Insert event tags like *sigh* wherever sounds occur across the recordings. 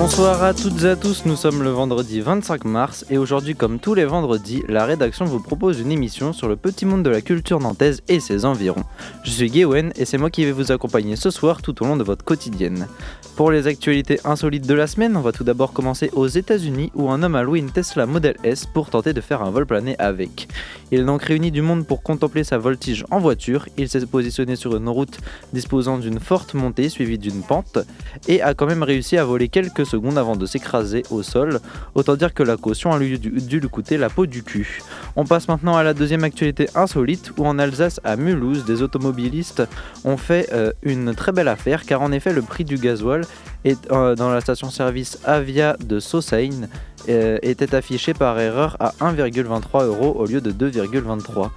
Bonsoir à toutes et à tous, nous sommes le vendredi 25 mars et aujourd'hui comme tous les vendredis, la rédaction vous propose une émission sur le petit monde de la culture nantaise et ses environs. Je suis Gwen et c'est moi qui vais vous accompagner ce soir tout au long de votre quotidienne. Pour les actualités insolites de la semaine, on va tout d'abord commencer aux États-Unis où un homme a loué une Tesla Model S pour tenter de faire un vol plané avec. Il a donc réuni du monde pour contempler sa voltige en voiture, il s'est positionné sur une route disposant d'une forte montée suivie d'une pente et a quand même réussi à voler quelques secondes avant de s'écraser au sol. Autant dire que la caution a dû, lui coûter la peau du cul. On passe maintenant à la deuxième actualité insolite où en Alsace, à Mulhouse, des automobilistes ont fait euh, une très belle affaire car en effet le prix du gasoil est, euh, dans la station-service Avia de Saussaigne euh, était affiché par erreur à 1,23 euros au lieu de 2,23.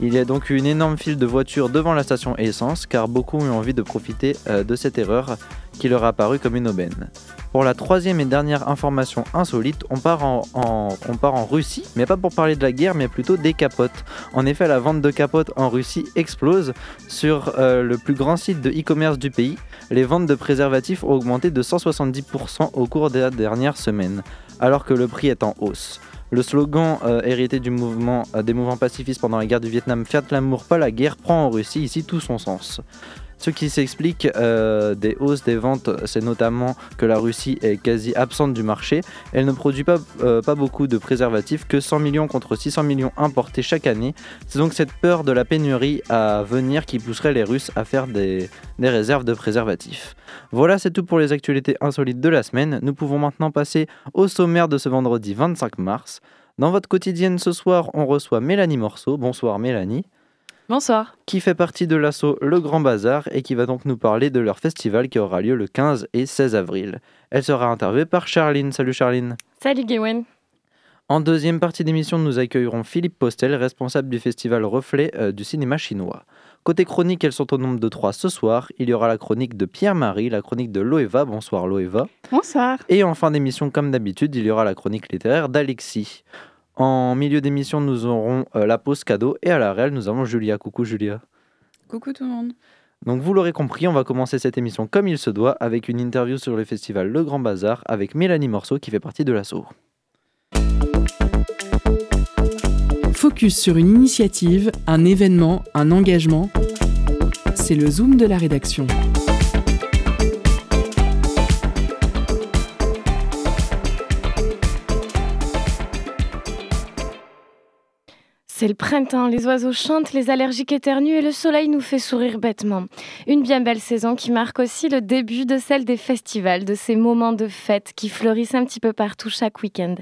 Il y a donc une énorme file de voitures devant la station essence car beaucoup ont eu envie de profiter de cette erreur qui leur a apparu comme une aubaine. Pour la troisième et dernière information insolite, on part en, Russie, mais pas pour parler de la guerre, mais plutôt des capotes. En effet, la vente de capotes en Russie explose. Sur euh, le plus grand site de e-commerce du pays, les ventes de préservatifs ont augmenté de 170% au cours des dernières semaines, alors que le prix est en hausse. Le slogan euh, hérité euh, des mouvements pacifistes pendant la guerre du Vietnam, Fiat l'amour, pas la guerre, prend en Russie ici tout son sens. Ce qui s'explique euh, des hausses des ventes, c'est notamment que la Russie est quasi absente du marché. Elle ne produit pas, euh, beaucoup de préservatifs, que 100 millions contre 600 millions importés chaque année. C'est donc cette peur de la pénurie à venir qui pousserait les Russes à faire des, des réserves de préservatifs. Voilà, c'est tout pour les actualités insolites de la semaine. Nous pouvons maintenant passer au sommaire de ce vendredi 25 mars. Dans votre quotidienne ce soir, on reçoit Mélanie Morceau. Bonsoir Mélanie. Bonsoir. Qui fait partie de l'assaut Le Grand Bazar et qui va donc nous parler de leur festival qui aura lieu le 15 et 16 avril. Elle sera interviewée par Charline. Salut Charline. Salut Gwen. En deuxième partie d'émission, nous accueillerons Philippe Postel, responsable du festival Reflet euh, du cinéma chinois. Côté chronique, elles sont au nombre de trois ce soir. Il y aura la chronique de Pierre-Marie, la chronique de Loeva. Bonsoir Loeva. Bonsoir. Et en fin d'émission, comme d'habitude, il y aura la chronique littéraire d'Alexis. En milieu d'émission, nous aurons euh, la pause cadeau et à la réelle, nous avons Julia. Coucou Julia. Coucou tout le monde. Donc vous l'aurez compris, on va commencer cette émission comme il se doit avec une interview sur le festival Le Grand Bazar avec Mélanie Morceau qui fait partie de l'assaut. Focus sur une initiative, un événement, un engagement. C'est le zoom de la rédaction. C'est le printemps, les oiseaux chantent, les allergiques éternuent et le soleil nous fait sourire bêtement. Une bien belle saison qui marque aussi le début de celle des festivals, de ces moments de fête qui fleurissent un petit peu partout chaque week-end.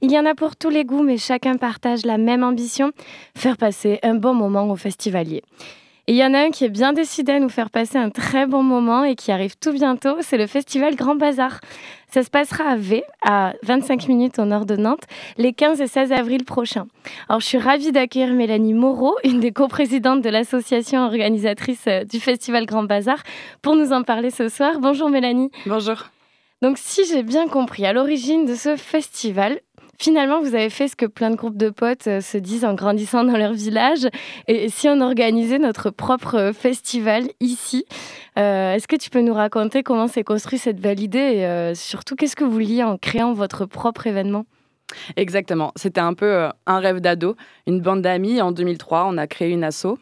Il y en a pour tous les goûts, mais chacun partage la même ambition, faire passer un bon moment aux festivaliers. Et il y en a un qui est bien décidé à nous faire passer un très bon moment et qui arrive tout bientôt, c'est le festival Grand Bazar. Ça se passera à V, à 25 minutes au nord de Nantes, les 15 et 16 avril prochains. Alors je suis ravie d'accueillir Mélanie Moreau, une des coprésidentes de l'association organisatrice euh, du festival Grand Bazar, pour nous en parler ce soir. Bonjour Mélanie. Bonjour. Donc si j'ai bien compris, à l'origine de ce festival, Finalement, vous avez fait ce que plein de groupes de potes euh, se disent en grandissant dans leur village. Et si on organisait notre propre euh, festival ici, euh, est-ce que tu peux nous raconter comment s'est construit cette belle idée et surtout qu'est-ce que vous liez en créant votre propre événement? Exactement. C'était un peu un rêve d'ado. Une bande d'amis. En 2003, on a créé une asso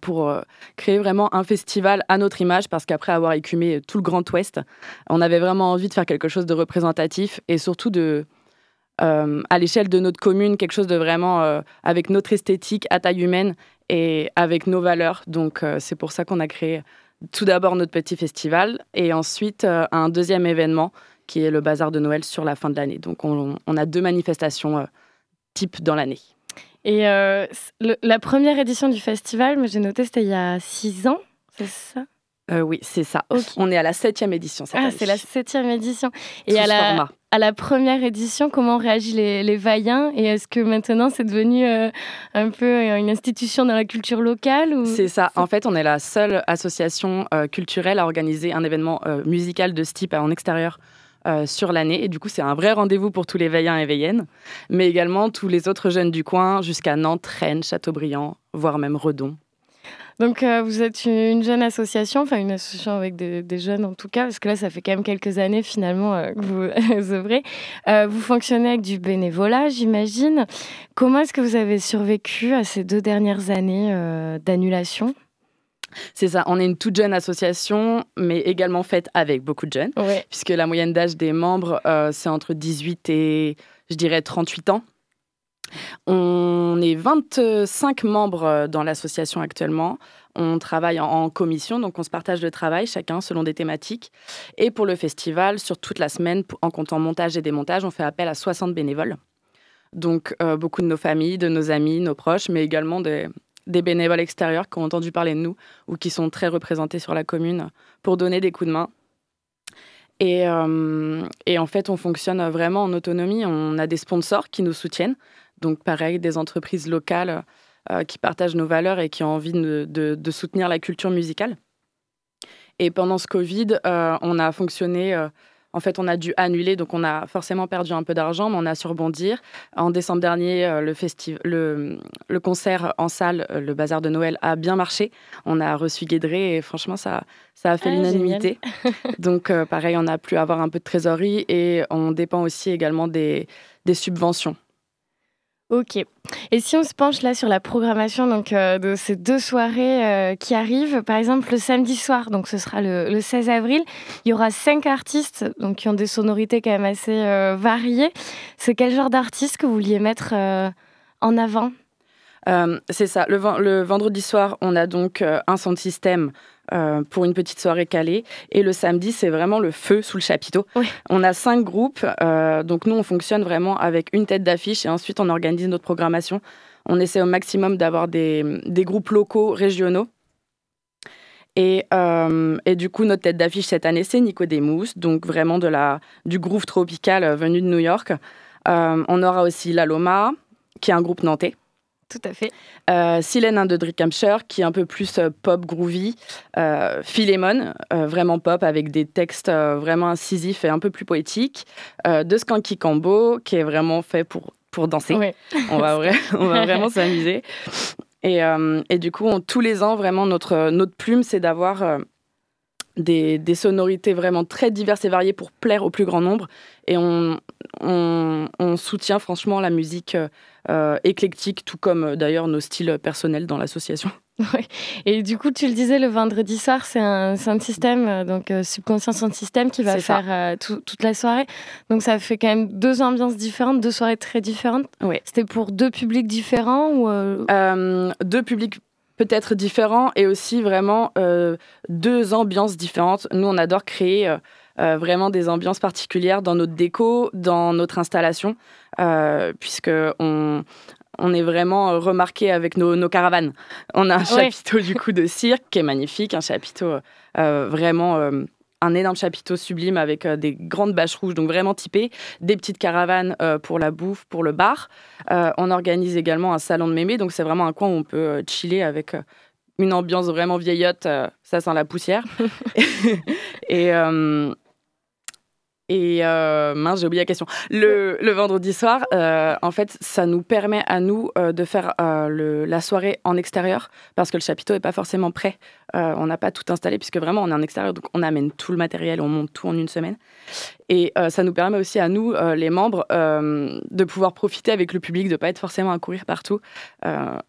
pour créer vraiment un festival à notre image, parce qu'après avoir écumé tout le Grand Ouest, on avait vraiment envie de faire quelque chose de représentatif et surtout de, euh, à l'échelle de notre commune, quelque chose de vraiment euh, avec notre esthétique à taille humaine et avec nos valeurs. Donc euh, c'est pour ça qu'on a créé tout d'abord notre petit festival et ensuite un deuxième événement qui est le bazar de Noël sur la fin de l'année. Donc on, a deux manifestations type dans l'année. Et la première édition du festival, j'ai noté, c'était il y a six ans, c'est ça? Euh, oui, c'est ça. On est à la septième édition cette ah, c'est la septième édition. Et à la, à la première édition, comment réagissent les, les vaillants Et est-ce que maintenant c'est devenu euh, un peu euh, une institution dans la culture locale ou... C'est ça. En fait, on est la seule association culturelle à organiser un événement musical de ce type en extérieur sur l'année. Et du coup, c'est un vrai rendez-vous pour tous les veillants et veillennes, mais également tous les autres jeunes du coin jusqu'à Nantes, Rennes, Châteaubriand, voire même Redon. Donc, euh, vous êtes une jeune association, enfin une association avec des, jeunes en tout cas, parce que là, ça fait quand même quelques années finalement euh, que vous *laughs* œuvrez. Euh, vous fonctionnez avec du bénévolat, j'imagine. Comment est-ce que vous avez survécu à ces deux dernières années d'annulation? C'est ça, on est une toute jeune association, mais également faite avec beaucoup de jeunes, puisque la moyenne d'âge des membres, c'est entre 18 et, je dirais, 38 ans. On est 25 membres euh, dans l'association actuellement. On travaille en, commission, donc on se partage le travail, chacun selon des thématiques. Et pour le festival, sur toute la semaine, en comptant montage et démontage, on fait appel à 60 bénévoles. Donc euh, beaucoup de nos familles, de nos amis, nos proches, mais également des, bénévoles extérieurs qui ont entendu parler de nous ou qui sont très représentés sur la commune pour donner des coups de main. Et, euh, et, en fait, on fonctionne vraiment en autonomie. On a des sponsors qui nous soutiennent. Donc pareil, des entreprises locales euh, qui partagent nos valeurs et qui ont envie de, soutenir la culture musicale. Et pendant ce Covid, euh, on a fonctionné euh, en fait, on a dû annuler, donc on a forcément perdu un peu d'argent, mais on a su rebondir. En décembre dernier, le, le, concert en salle, le bazar de Noël, a bien marché. On a reçu Guédré et franchement, ça, ça a fait ah, l'unanimité. *laughs* donc, pareil, on a pu avoir un peu de trésorerie et on dépend aussi également des, des subventions. Ok. Et si on se penche là sur la programmation donc, euh, de ces deux soirées euh, qui arrivent, par exemple le samedi soir, donc ce sera le, 16 avril, il y aura cinq artistes donc, qui ont des sonorités quand même assez euh, variées. C'est quel genre d'artistes que vous vouliez mettre en avant? C'est ça. Le, vendredi soir, on a donc un son système euh, pour une petite soirée calée. Et le samedi, c'est vraiment le feu sous le chapiteau. On a cinq groupes, euh, donc nous, on fonctionne vraiment avec une tête d'affiche et ensuite on organise notre programmation. On essaie au maximum d'avoir des, groupes locaux, régionaux. Et, euh, et, du coup, notre tête d'affiche cette année, c'est Nico Demous, donc vraiment de la, du groove tropical venu de New York. on aura aussi La Loma, qui est un groupe nantais. Tout à fait. Euh, Silène de Drickhamshire, qui est un peu plus euh, pop groovy. Euh, Philemon, euh, vraiment pop, avec des textes vraiment incisifs et un peu plus poétiques. de Skanky Cambo, qui est vraiment fait pour, pour danser. On, va *laughs* on va vraiment s'amuser. Et, et, du coup, tous les ans, vraiment, notre, notre plume, c'est d'avoir des, des, sonorités vraiment très diverses et variées pour plaire au plus grand nombre. Et on, on, on soutient franchement la musique euh, éclectique, tout comme euh, d'ailleurs nos styles personnels dans l'association. *laughs* Et du coup, tu le disais, le vendredi soir, c'est un, un, système, euh, donc subconscient sound système, qui va faire toute la soirée. Donc ça fait quand même deux ambiances différentes, deux soirées très différentes. C'était pour deux publics différents ou Deux publics peut-être différents et aussi vraiment deux ambiances différentes. Nous, on adore créer vraiment des ambiances particulières dans notre déco, dans notre installation. Euh, puisque on, on est vraiment remarqué avec nos, caravanes. On a un chapiteau du coup de cirque qui est magnifique, un chapiteau euh, vraiment euh, un énorme chapiteau sublime avec des grandes bâches rouges, donc vraiment typées, des petites caravanes pour la bouffe, pour le bar. on organise également un salon de mémé, donc c'est vraiment un coin où on peut chiller avec une ambiance vraiment vieillotte, ça sent la poussière. *laughs* *laughs* et, et euh, mince, j'ai oublié la question. Le, le vendredi soir, euh, en fait, ça nous permet à nous euh, de faire le, la soirée en extérieur parce que le chapiteau n'est pas forcément prêt. On n'a pas tout installé puisque vraiment on est en extérieur, donc on amène tout le matériel, on monte tout en une semaine. Et ça nous permet aussi à nous, les membres, de pouvoir profiter avec le public, de ne pas être forcément à courir partout.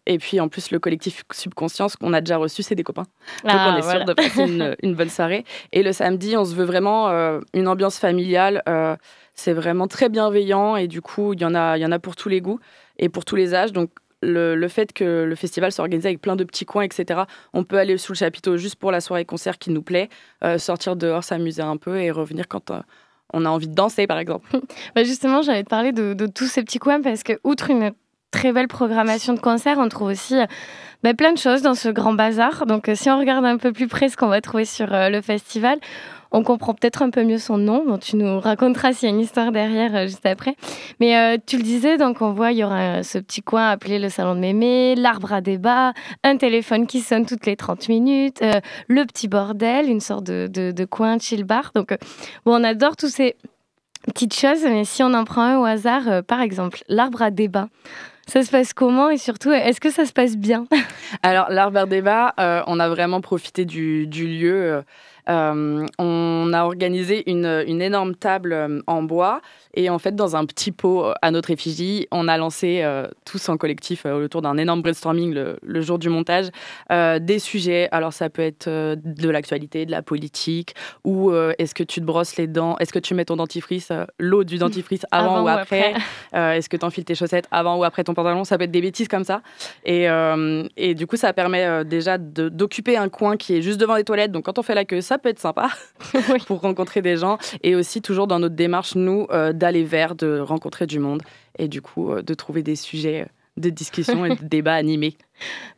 et puis en plus, le collectif Subconscience qu'on a déjà reçu, c'est des copains. Donc on ah, est sûr de passer une, *laughs* une, bonne soirée. Et le samedi, on se veut vraiment une ambiance familiale euh, c'est vraiment très bienveillant et du coup, il y, en a, il y en a pour tous les goûts et pour tous les âges. Donc, le, fait que le festival soit organisé avec plein de petits coins, etc., on peut aller sous le chapiteau juste pour la soirée concert qui nous plaît, euh, sortir dehors, s'amuser un peu et revenir quand euh, on a envie de danser, par exemple. *laughs* bah justement, j'allais te parler de, tous ces petits coins parce que, outre une très belle programmation de concerts. On trouve aussi bah, plein de choses dans ce grand bazar. Donc si on regarde un peu plus près ce qu'on va trouver sur le festival, on comprend peut-être un peu mieux son nom. Bon, tu nous raconteras s'il y a une histoire derrière euh, juste après. Mais euh, tu le disais, donc on voit, il y aura ce petit coin appelé le salon de mémé, l'arbre à débat, un téléphone qui sonne toutes les 30 minutes, euh, le petit bordel, une sorte de, de, coin chill bar. Donc, bon, on adore tous ces petites choses, mais si on en prend un au hasard, par exemple, l'arbre à débat. Ça se passe comment et surtout, est-ce que ça se passe bien? Alors, l'arbre à débat, on a vraiment profité du, du lieu. Euh, on a organisé une, énorme table euh, en bois et en fait, dans un petit pot euh, à notre effigie, on a lancé tous en collectif autour d'un énorme brainstorming le, jour du montage des sujets. Alors, ça peut être de l'actualité, de la politique, ou est-ce que tu te brosses les dents, est-ce que tu mets ton dentifrice, l'eau du dentifrice avant, ou après, est-ce que tu enfiles tes chaussettes avant ou après ton pantalon? Ça peut être des bêtises comme ça. Et, et du coup, ça permet déjà d'occuper un coin qui est juste devant les toilettes. Donc, quand on fait la queue, ça peut être sympa *laughs* pour rencontrer des gens. Et aussi, toujours dans notre démarche, nous, euh, d'aller vers, de rencontrer du monde et du coup, euh, de trouver des sujets de discussion et de *laughs* débats animés.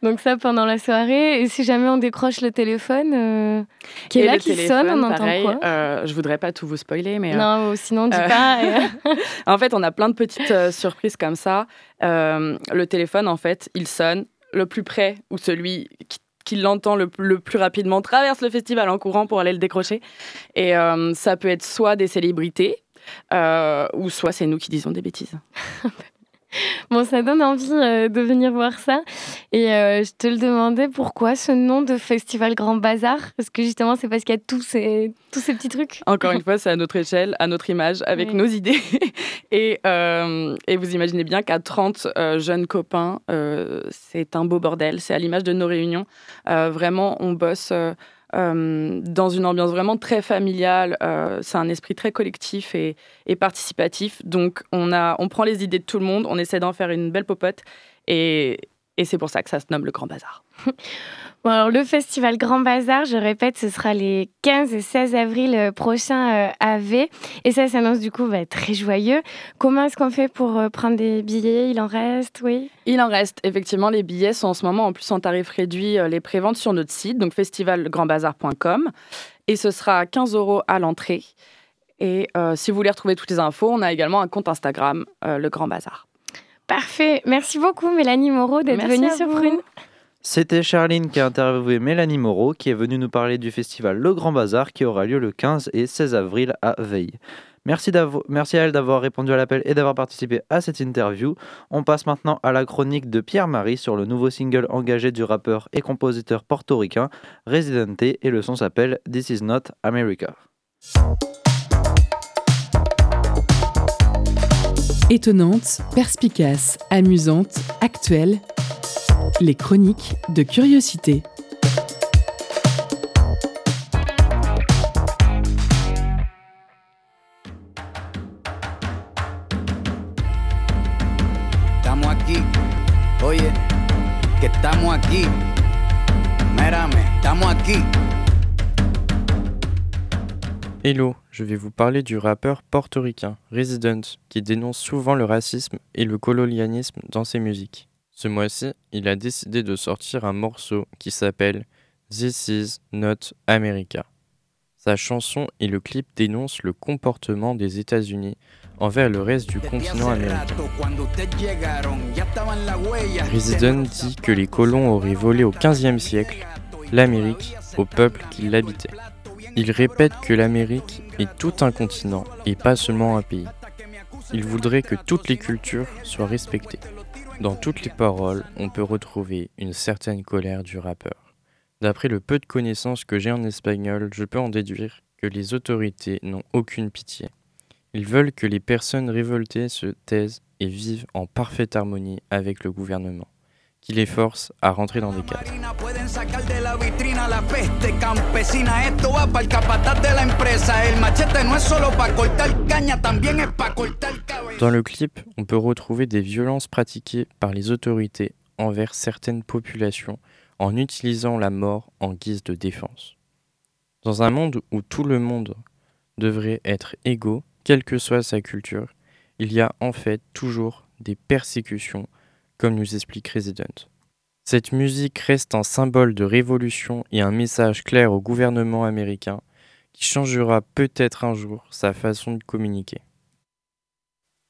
Donc ça pendant la soirée. Et si jamais on décroche le téléphone, euh, qui est là, qui sonne, on entend quoi? euh, Je voudrais pas tout vous spoiler, mais... Non, sinon dis pas. *laughs* en fait, on a plein de petites surprises comme ça. le téléphone, en fait, il sonne. Le plus près, ou celui qui qui l'entend le, plus rapidement traverse le festival en courant pour aller le décrocher. Et euh, ça peut être soit des célébrités, euh, ou soit c'est nous qui disons des bêtises. *laughs* Bon, ça donne envie euh, de venir voir ça. Et euh, je te le demandais, pourquoi ce nom de Festival Grand Bazar? Parce que justement, c'est parce qu'il y a tous ces, tous ces petits trucs. Encore une *laughs* fois, c'est à notre échelle, à notre image, avec nos idées. *laughs* et, euh, et, vous imaginez bien qu'à 30 jeunes copains, c'est un beau bordel. C'est à l'image de nos réunions. vraiment, on bosse euh, dans une ambiance vraiment très familiale. Euh, c'est un esprit très collectif et, participatif. Donc, on, a, on prend les idées de tout le monde, on essaie d'en faire une belle popote. Et, et c'est pour ça que ça se nomme le Grand Bazar. *laughs* Bon, alors, le festival Grand Bazar, je répète, ce sera les 15 et 16 avril euh, prochains euh, à V. Et ça s'annonce du coup bah, très joyeux. Comment est-ce qu'on fait pour euh, prendre des billets? Il en reste, oui? Il en reste. Effectivement, les billets sont en ce moment en plus en tarif réduit, les préventes sur notre site, donc festivalgrandbazar.com. Et ce sera 15 euros à l'entrée. Et si vous voulez retrouver toutes les infos, on a également un compte Instagram, le Grand Bazar. Parfait. Merci beaucoup, Mélanie Moreau, d'être venue sur Prune. C'était Charline qui a interviewé Mélanie Moreau, qui est venue nous parler du festival Le Grand Bazar qui aura lieu le 15 et 16 avril à Veille. Merci, Merci à elle d'avoir répondu à l'appel et d'avoir participé à cette interview. On passe maintenant à la chronique de Pierre-Marie sur le nouveau single engagé du rappeur et compositeur portoricain Residente et le son s'appelle This Is Not America. Étonnante, perspicace, amusante, actuelle, les chroniques de curiosité. Hello, je vais vous parler du rappeur portoricain Resident qui dénonce souvent le racisme et le colonialisme dans ses musiques. Ce mois-ci, il a décidé de sortir un morceau qui s'appelle This Is Not America. Sa chanson et le clip dénoncent le comportement des États-Unis envers le reste du continent américain. Resident dit que les colons auraient volé au XVe siècle l'Amérique au peuple qui l'habitait. Il répète que l'Amérique est tout un continent et pas seulement un pays. Il voudrait que toutes les cultures soient respectées. Dans toutes les paroles, on peut retrouver une certaine colère du rappeur. D'après le peu de connaissances que j'ai en espagnol, je peux en déduire que les autorités n'ont aucune pitié. Ils veulent que les personnes révoltées se taisent et vivent en parfaite harmonie avec le gouvernement qui les force à rentrer dans des cases. Dans le clip, on peut retrouver des violences pratiquées par les autorités envers certaines populations en utilisant la mort en guise de défense. Dans un monde où tout le monde devrait être égaux, quelle que soit sa culture, il y a en fait toujours des persécutions comme nous explique Resident. Cette musique reste un symbole de révolution et un message clair au gouvernement américain qui changera peut-être un jour sa façon de communiquer.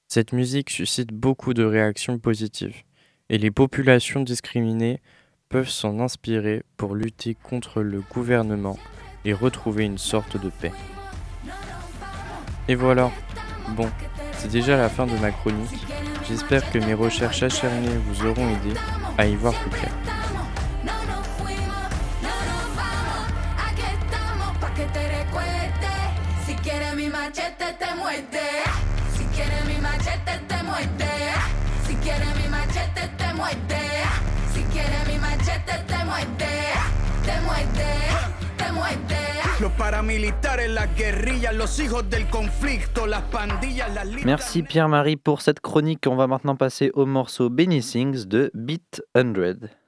Cette musique suscite beaucoup de réactions positives et les populations discriminées peuvent s'en inspirer pour lutter contre le gouvernement et retrouver une sorte de paix. Et voilà, bon, c'est déjà la fin de ma chronique. J'espère que mes recherches acharnées vous auront aidé à y voir plus clair. Merci Pierre-Marie pour cette chronique. On va maintenant passer au morceau Benny Sings de Beat 100.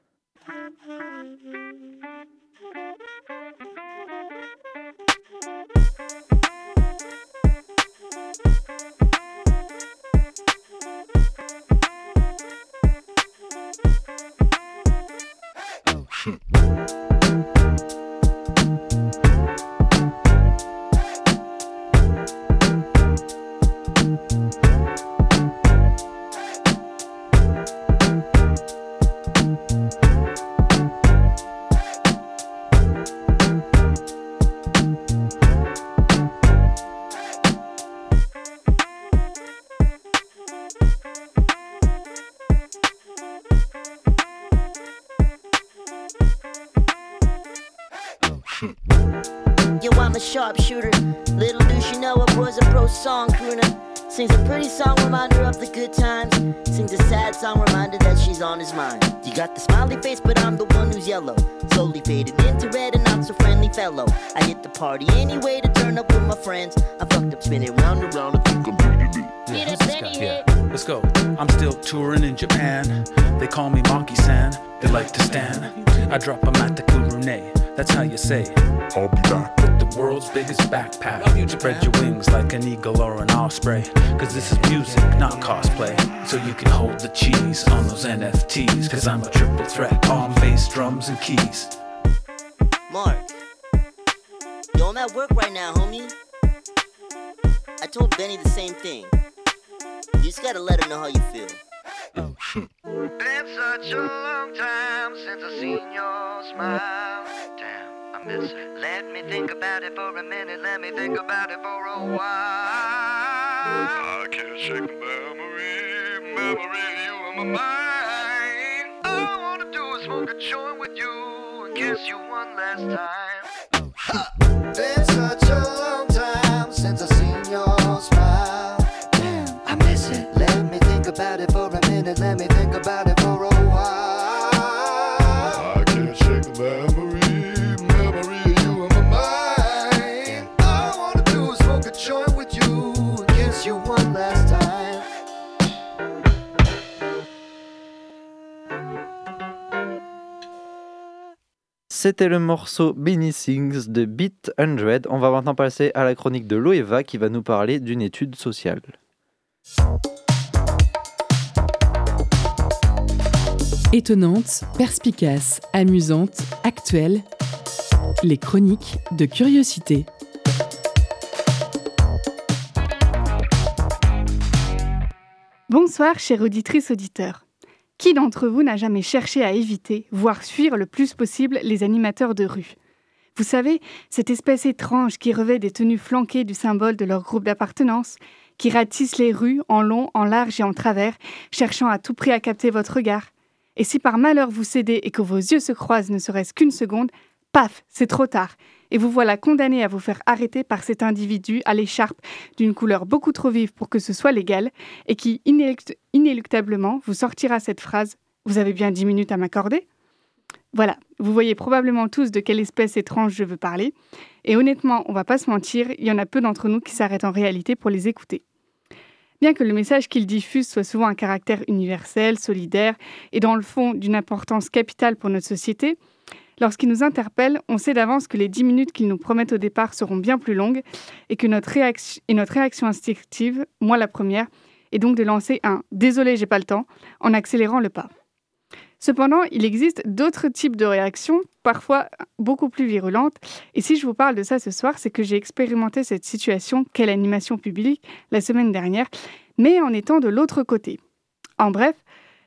Yo, I'm a sharpshooter. Little do she know I was a pro song crooner. Sings a pretty song reminder of the good times. Sings a sad song reminder that she's on his mind. You got the smiley face, but I'm the one who's yellow. Slowly faded into red and not so friendly fellow. I hit the party anyway to turn up with my friends. I fucked up spinning round and round. I think I'm beating it. Yeah, who's this guy? Yeah, let's go. I'm still touring in Japan. They call me Monkey San. They like to stand. I drop them at the Kurune. That's how you say. I'll be back. With the world's biggest backpack. You spread your wings like an eagle or an osprey. Cause this is music, not cosplay. So you can hold the cheese on those NFTs. Cause I'm a triple threat. All bass, drums, and keys. Mark, you on that work right now, homie? I told Benny the same thing. You just gotta let him know how you feel. Oh shit. Been such a long time since I seen your smile. Damn, I miss it. Let me think about it for a minute. Let me think about it for a while. I can't shake the memory, memory of you in my mind. All I wanna do is smoke a joint with you and kiss you one last time. Oh, Been such a long time since I've seen your smile. Damn, I miss it. Let me think about it for a minute. Let me think about it for a C'était le morceau Benny Sings de Beat 100. On va maintenant passer à la chronique de Loeva qui va nous parler d'une étude sociale. Étonnante, perspicace, amusante, actuelle, les chroniques de curiosité. Bonsoir, chère auditrice auditeur. Qui d'entre vous n'a jamais cherché à éviter, voire fuir le plus possible les animateurs de rue? Vous savez, cette espèce étrange qui revêt des tenues flanquées du symbole de leur groupe d'appartenance, qui ratisse les rues en long, en large et en travers, cherchant à tout prix à capter votre regard. Et si par malheur vous cédez et que vos yeux se croisent ne serait-ce qu'une seconde, paf, c'est trop tard. Et vous voilà condamné à vous faire arrêter par cet individu à l'écharpe d'une couleur beaucoup trop vive pour que ce soit légal et qui inéluct- inéluctablement vous sortira cette phrase Vous avez bien dix minutes à m'accorder? Voilà, vous voyez probablement tous de quelle espèce étrange je veux parler. Et honnêtement, on va pas se mentir, il y en a peu d'entre nous qui s'arrêtent en réalité pour les écouter. Bien que le message qu'il diffuse soit souvent un caractère universel, solidaire et dans le fond d'une importance capitale pour notre société, lorsqu'il nous interpelle, on sait d'avance que les 10 minutes qu'il nous promet au départ seront bien plus longues et que notre, réaction, notre réaction instinctive, moi la première, et donc de lancer un Désolé, j'ai pas le temps en accélérant le pas. Cependant, il existe d'autres types de réactions, parfois beaucoup plus virulentes. Et si je vous parle de ça ce soir, c'est que j'ai expérimenté cette situation, quelle animation publique, la semaine dernière, mais en étant de l'autre côté. En bref,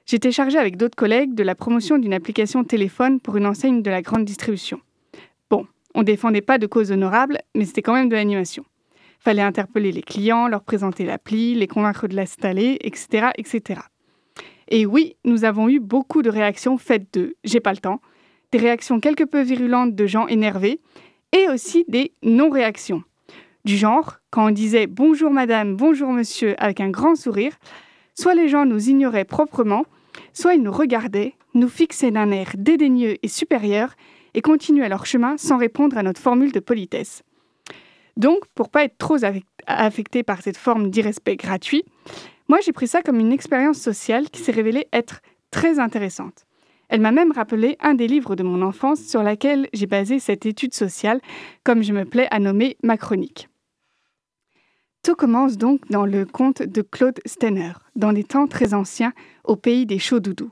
j'étais chargée avec d'autres collègues de la promotion d'une application téléphone pour une enseigne de la grande distribution. Bon, on défendait pas de cause honorable, mais c'était quand même de l'animation. Fallait interpeller les clients, leur présenter l'appli, les convaincre de l'installer, etc., etc. Et oui, nous avons eu beaucoup de réactions faites de j'ai pas le temps, des réactions quelque peu virulentes de gens énervés, et aussi des non-réactions. Du genre, quand on disait bonjour madame, bonjour monsieur avec un grand sourire, soit les gens nous ignoraient proprement, soit ils nous regardaient, nous fixaient d'un air dédaigneux et supérieur, et continuaient leur chemin sans répondre à notre formule de politesse. Donc, pour pas être trop affecté par cette forme d'irrespect gratuit, moi, j'ai pris ça comme une expérience sociale qui s'est révélée être très intéressante. Elle m'a même rappelé un des livres de mon enfance sur laquelle j'ai basé cette étude sociale, comme je me plais à nommer ma chronique. Tout commence donc dans le conte de Claude Stenner, dans des temps très anciens, au pays des chauds doudous.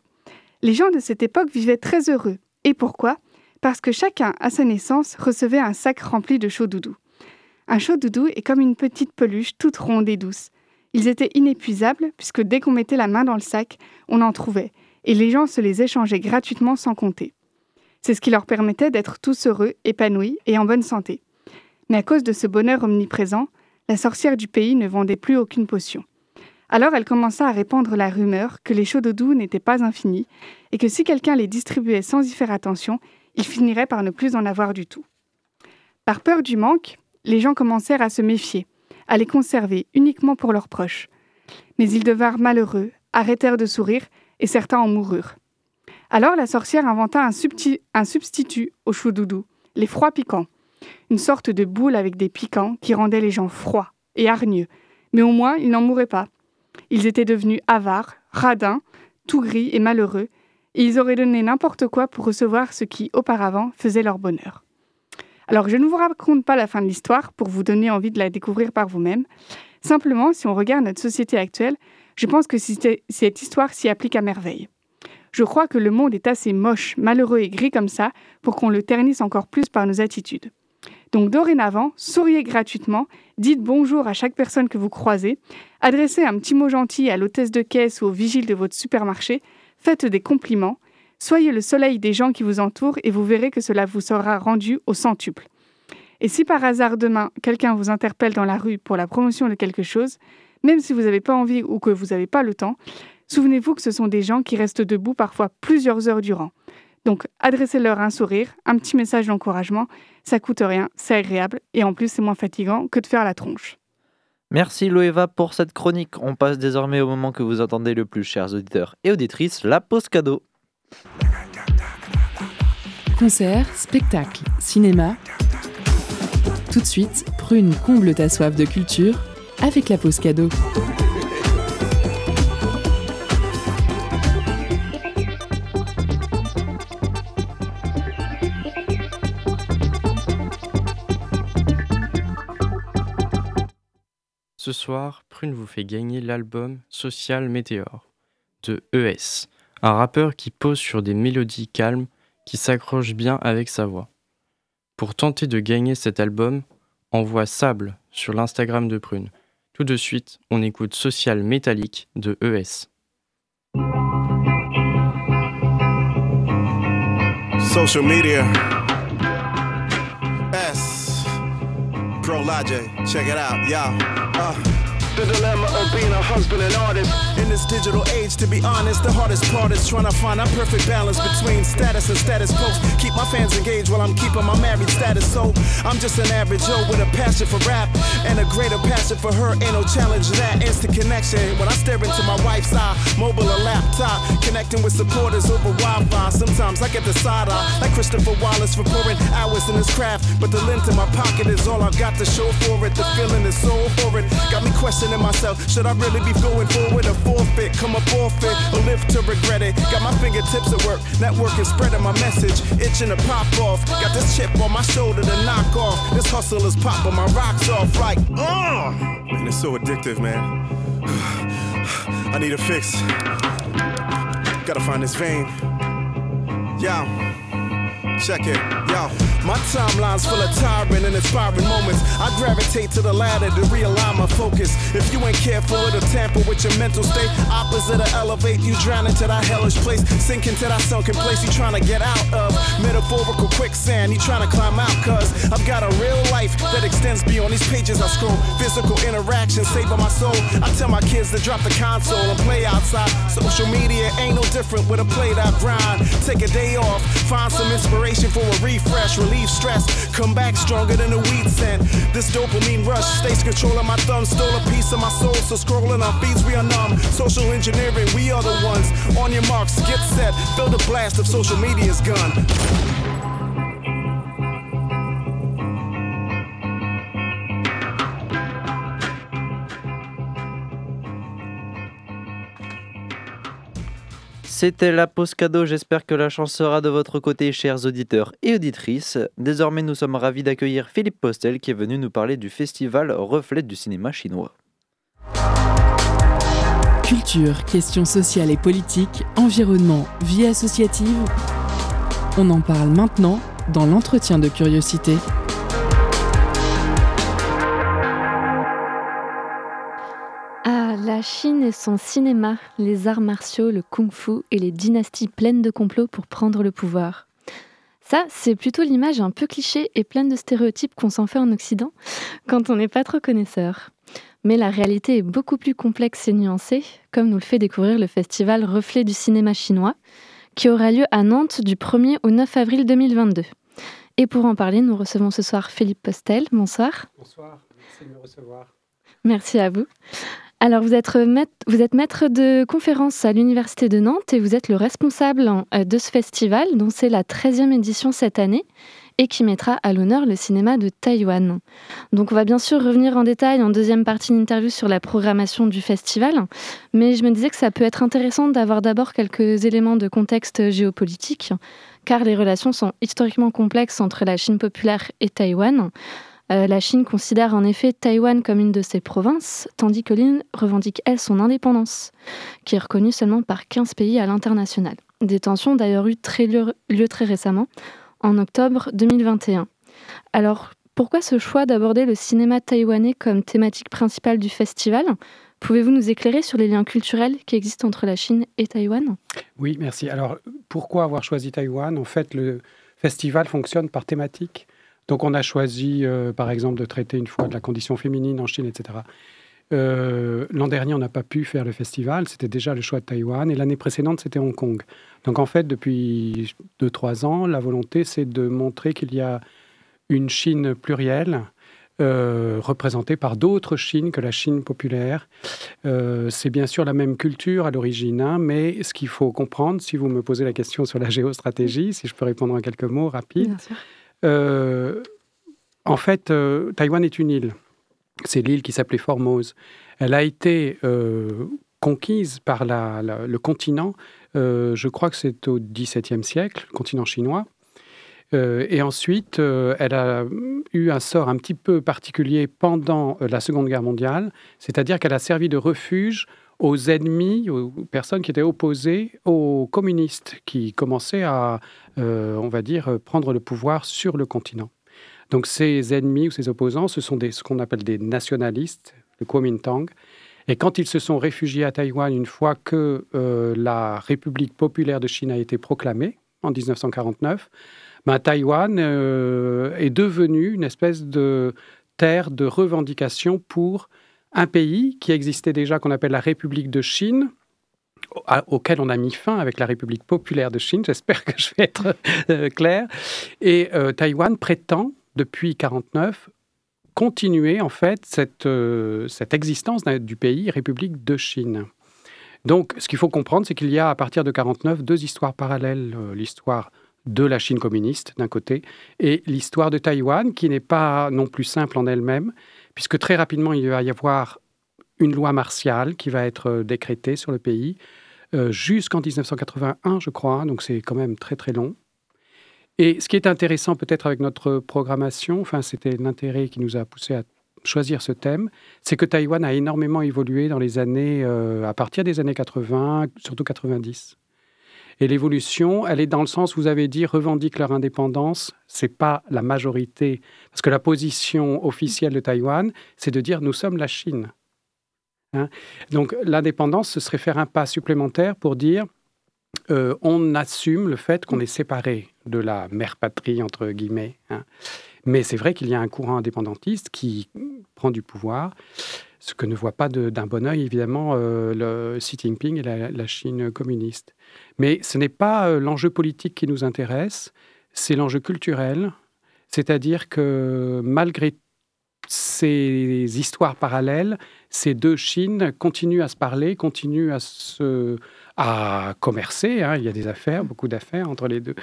Les gens de cette époque vivaient très heureux. Et pourquoi? Parce que chacun, à sa naissance, recevait un sac rempli de chauds doudous. Un chaud doudou est comme une petite peluche toute ronde et douce. Ils étaient inépuisables puisque dès qu'on mettait la main dans le sac, on en trouvait, et les gens se les échangeaient gratuitement sans compter. C'est ce qui leur permettait d'être tous heureux, épanouis et en bonne santé. Mais à cause de ce bonheur omniprésent, la sorcière du pays ne vendait plus aucune potion. Alors elle commença à répandre la rumeur que les chauds doudous n'étaient pas infinis et que si quelqu'un les distribuait sans y faire attention, il finirait par ne plus en avoir du tout. Par peur du manque, les gens commencèrent à se méfier à les conserver uniquement pour leurs proches. Mais ils devinrent malheureux, arrêtèrent de sourire, et certains en moururent. Alors la sorcière inventa un, substitut au chou doudou, les froids piquants, une sorte de boule avec des piquants qui rendaient les gens froids et hargneux, mais au moins ils n'en mouraient pas. Ils étaient devenus avares, radins, tout gris et malheureux, et ils auraient donné n'importe quoi pour recevoir ce qui, auparavant, faisait leur bonheur. Alors, je ne vous raconte pas la fin de l'histoire pour vous donner envie de la découvrir par vous-même. Simplement, si on regarde notre société actuelle, je pense que cette histoire s'y applique à merveille. Je crois que le monde est assez moche, malheureux et gris comme ça pour qu'on le ternisse encore plus par nos attitudes. Donc dorénavant, souriez gratuitement, dites bonjour à chaque personne que vous croisez, adressez un petit mot gentil à l'hôtesse de caisse ou au vigile de votre supermarché, faites des compliments, Soyez le soleil des gens qui vous entourent et vous verrez que cela vous sera rendu au centuple. Et si par hasard demain quelqu'un vous interpelle dans la rue pour la promotion de quelque chose, même si vous n'avez pas envie ou que vous n'avez pas le temps, souvenez-vous que ce sont des gens qui restent debout parfois plusieurs heures durant. Donc adressez-leur un sourire, un petit message d'encouragement, ça coûte rien, c'est agréable et en plus c'est moins fatigant que de faire la tronche. Merci Loeva pour cette chronique. On passe désormais au moment que vous entendez le plus, chers auditeurs et auditrices, la pause cadeau. Concert, spectacle, cinéma. Tout de suite, Prune comble ta soif de culture avec la pause cadeau. Ce soir, Prune vous fait gagner l'album Social Météor de ES, un rappeur qui pose sur des mélodies calmes qui s'accrochent bien avec sa voix. Pour tenter de gagner cet album, envoie Sable sur l'Instagram de Prune. Tout de suite, on écoute Social Métallique de ES. Pro Logic. Check it out, y'all. Uh. The dilemma of being a husband and artist. In this digital age, to be honest, the hardest part is trying to find a perfect balance between status and status quo. Keep my fans engaged while I'm keeping my married status. So I'm just an average Joe with a passion for rap and a greater passion for her. Ain't no challenge that instant connection. When I stare into my wife's eye, mobile or laptop, connecting with supporters over Wi-Fi. Sometimes I get the side eye, like Christopher Wallace for pouring hours in his craft. But the lint in my pocket is all I've got to show for it. The feeling is so horrid, got me questioning myself. Should I really be going forward or forfeit? Come up off it or live to regret it? Got my fingertips at work, networking, spreading my message, itching to pop off. Got this chip on my shoulder to knock off. This hustle is popping my rocks off like, uh. Man, it's so addictive, man. *sighs* I need a fix. Gotta find this vein. Yo, check it. Yo, my timeline's full of tiring and inspiring moments. I gravitate to the ladder to realign my focus. If you ain't careful, it'll tamper with your mental state. Opposite of elevate, you drown into that hellish place. Sink into that sunken place you trying to get out of. Metaphorical quicksand, you trying to climb out. Cause I've got a real life that extends beyond these pages I scroll. Physical interaction saving my soul. I tell my kids to drop the console and play outside. Social media ain't no different with a played out grind. Take a day off, find some inspiration for a refresh, relieve stress. Come back stronger than a weed scent. This dopamine rush stays controlling my thumb, stole a piece of my soul. So scrolling on feeds, we are numb. Social engineering, we are the ones. On your marks, get set. Feel the blast of social media's gun. C'était la pause cadeau, j'espère que la chance sera de votre côté, chers auditeurs et auditrices. Désormais, nous sommes ravis d'accueillir Philippe Postel qui est venu nous parler du festival Reflet du cinéma chinois. Culture, questions sociales et politiques, environnement, vie associative. On en parle maintenant dans l'entretien de curiosité. Chine et son cinéma, les arts martiaux, le kung-fu et les dynasties pleines de complots pour prendre le pouvoir. Ça, c'est plutôt l'image un peu cliché et pleine de stéréotypes qu'on s'en fait en Occident quand on n'est pas trop connaisseur. Mais la réalité est beaucoup plus complexe et nuancée, comme nous le fait découvrir le festival Reflet du cinéma chinois, qui aura lieu à Nantes du 1er au 9 avril 2022. Et pour en parler, nous recevons ce soir Philippe Postel. Bonsoir. Bonsoir, merci de me recevoir. Merci à vous. Alors, vous êtes, maître, vous êtes maître de conférence à l'Université de Nantes et vous êtes le responsable euh, de ce festival, dont c'est la 13e édition cette année et qui mettra à l'honneur le cinéma de Taïwan. Donc on va bien sûr revenir en détail en deuxième partie d'interview sur la programmation du festival, mais je me disais que ça peut être intéressant d'avoir d'abord quelques éléments de contexte géopolitique, car les relations sont historiquement complexes entre la Chine populaire et Taïwan. Euh, la Chine considère en effet Taïwan comme une de ses provinces, tandis que l'île revendique, elle, son indépendance, qui est reconnue seulement par 15 pays à l'international. Des tensions ont d'ailleurs eu lieu, lieu très récemment, en octobre 2021. Alors, pourquoi ce choix d'aborder le cinéma taïwanais comme thématique principale du festival? Pouvez-vous nous éclairer sur les liens culturels qui existent entre la Chine et Taïwan? Oui, merci. Alors, pourquoi avoir choisi Taïwan? En fait, le festival fonctionne par thématique. Donc, on a choisi, euh, par exemple, de traiter une fois de la condition féminine en Chine, etc. Euh, L'an dernier, on n'a pas pu faire le festival, c'était déjà le choix de Taïwan, et l'année précédente, c'était Hong Kong. Donc en fait, depuis 2-3 ans, la volonté, c'est de montrer qu'il y a une Chine plurielle, euh, représentée par d'autres Chines que la Chine populaire. C'est bien sûr la même culture à l'origine, hein, mais ce qu'il faut comprendre, si vous me posez la question sur la géostratégie, si je peux répondre en quelques mots rapides, en fait, euh, Taïwan est une île. C'est l'île qui s'appelait Formose. Elle a été euh, conquise par le continent, euh, je crois que c'est au XVIIe siècle, le continent chinois. Euh, et ensuite, euh, elle a eu un sort un petit peu particulier pendant euh, la Seconde Guerre mondiale, c'est-à-dire qu'elle a servi de refuge aux ennemis, aux personnes qui étaient opposées aux communistes, qui commençaient à, euh, on va dire, euh, prendre le pouvoir sur le continent. Donc ces ennemis ou ces opposants, ce sont ce qu'on appelle des nationalistes, le Kuomintang. Et quand ils se sont réfugiés à Taïwan une fois que euh, la République populaire de Chine a été proclamée en 1949, ben, Taïwan est devenu une espèce de terre de revendication pour un pays qui existait déjà, qu'on appelle la République de Chine, auquel on a mis fin avec la République populaire de Chine. J'espère que je vais être euh, clair. Et euh, Taïwan prétend, depuis 1949, continuer en fait cette, euh, existence du pays République de Chine. Donc, ce qu'il faut comprendre, c'est qu'il y a à partir de 1949 deux histoires parallèles. L'histoire de la Chine communiste d'un côté et l'histoire de Taïwan qui n'est pas non plus simple en elle-même, puisque très rapidement il va y avoir une loi martiale qui va être euh, décrétée sur le pays euh, jusqu'en 1981, je crois, donc c'est quand même très très long. Et ce qui est intéressant peut-être avec notre programmation, enfin c'était l'intérêt qui nous a poussé à choisir ce thème, c'est que Taïwan a énormément évolué dans les années, euh, à partir des années 80, surtout 90. Et l'évolution, elle est dans le sens, vous avez dit, revendiquent leur indépendance. C'est pas la majorité, parce que la position officielle de Taïwan, c'est de dire nous sommes la Chine. Hein? Donc l'indépendance, ce serait faire un pas supplémentaire pour dire euh, on assume le fait qu'on est séparé de la mère patrie entre guillemets. hein. Mais c'est vrai qu'il y a un courant indépendantiste qui prend du pouvoir, ce que ne voit pas d'un bon œil évidemment euh, le Xi Jinping et la, Chine communiste. Mais ce n'est pas euh, l'enjeu politique qui nous intéresse, c'est l'enjeu culturel, c'est-à-dire que malgré ces histoires parallèles, ces deux Chines continuent à se parler, continuent à se à commercer. hein. Il y a des affaires, beaucoup d'affaires entre les deux,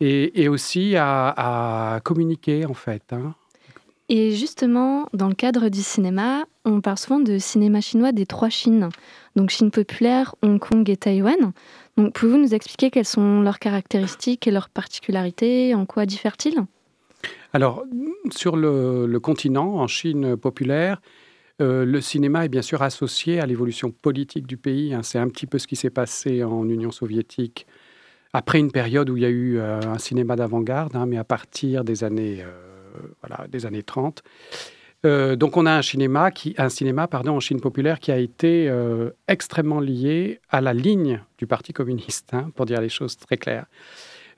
et, aussi à, à communiquer en fait. hein. Et justement, dans le cadre du cinéma, on parle souvent de cinéma chinois des trois Chines. Donc Chine populaire, Hong Kong et Taïwan. Donc pouvez-vous nous expliquer quelles sont leurs caractéristiques et leurs particularités? En quoi diffèrent-ils? Alors, sur le, continent, en Chine populaire, euh, le cinéma est bien sûr associé à l'évolution politique du pays. hein. C'est un petit peu ce qui s'est passé en Union soviétique après une période où il y a eu euh, un cinéma d'avant-garde, hein, mais à partir des années, euh, voilà, des années 30. Euh, donc on a un cinéma, qui, un cinéma pardon, en Chine populaire qui a été euh, extrêmement lié à la ligne du Parti communiste, hein, pour dire les choses très claires,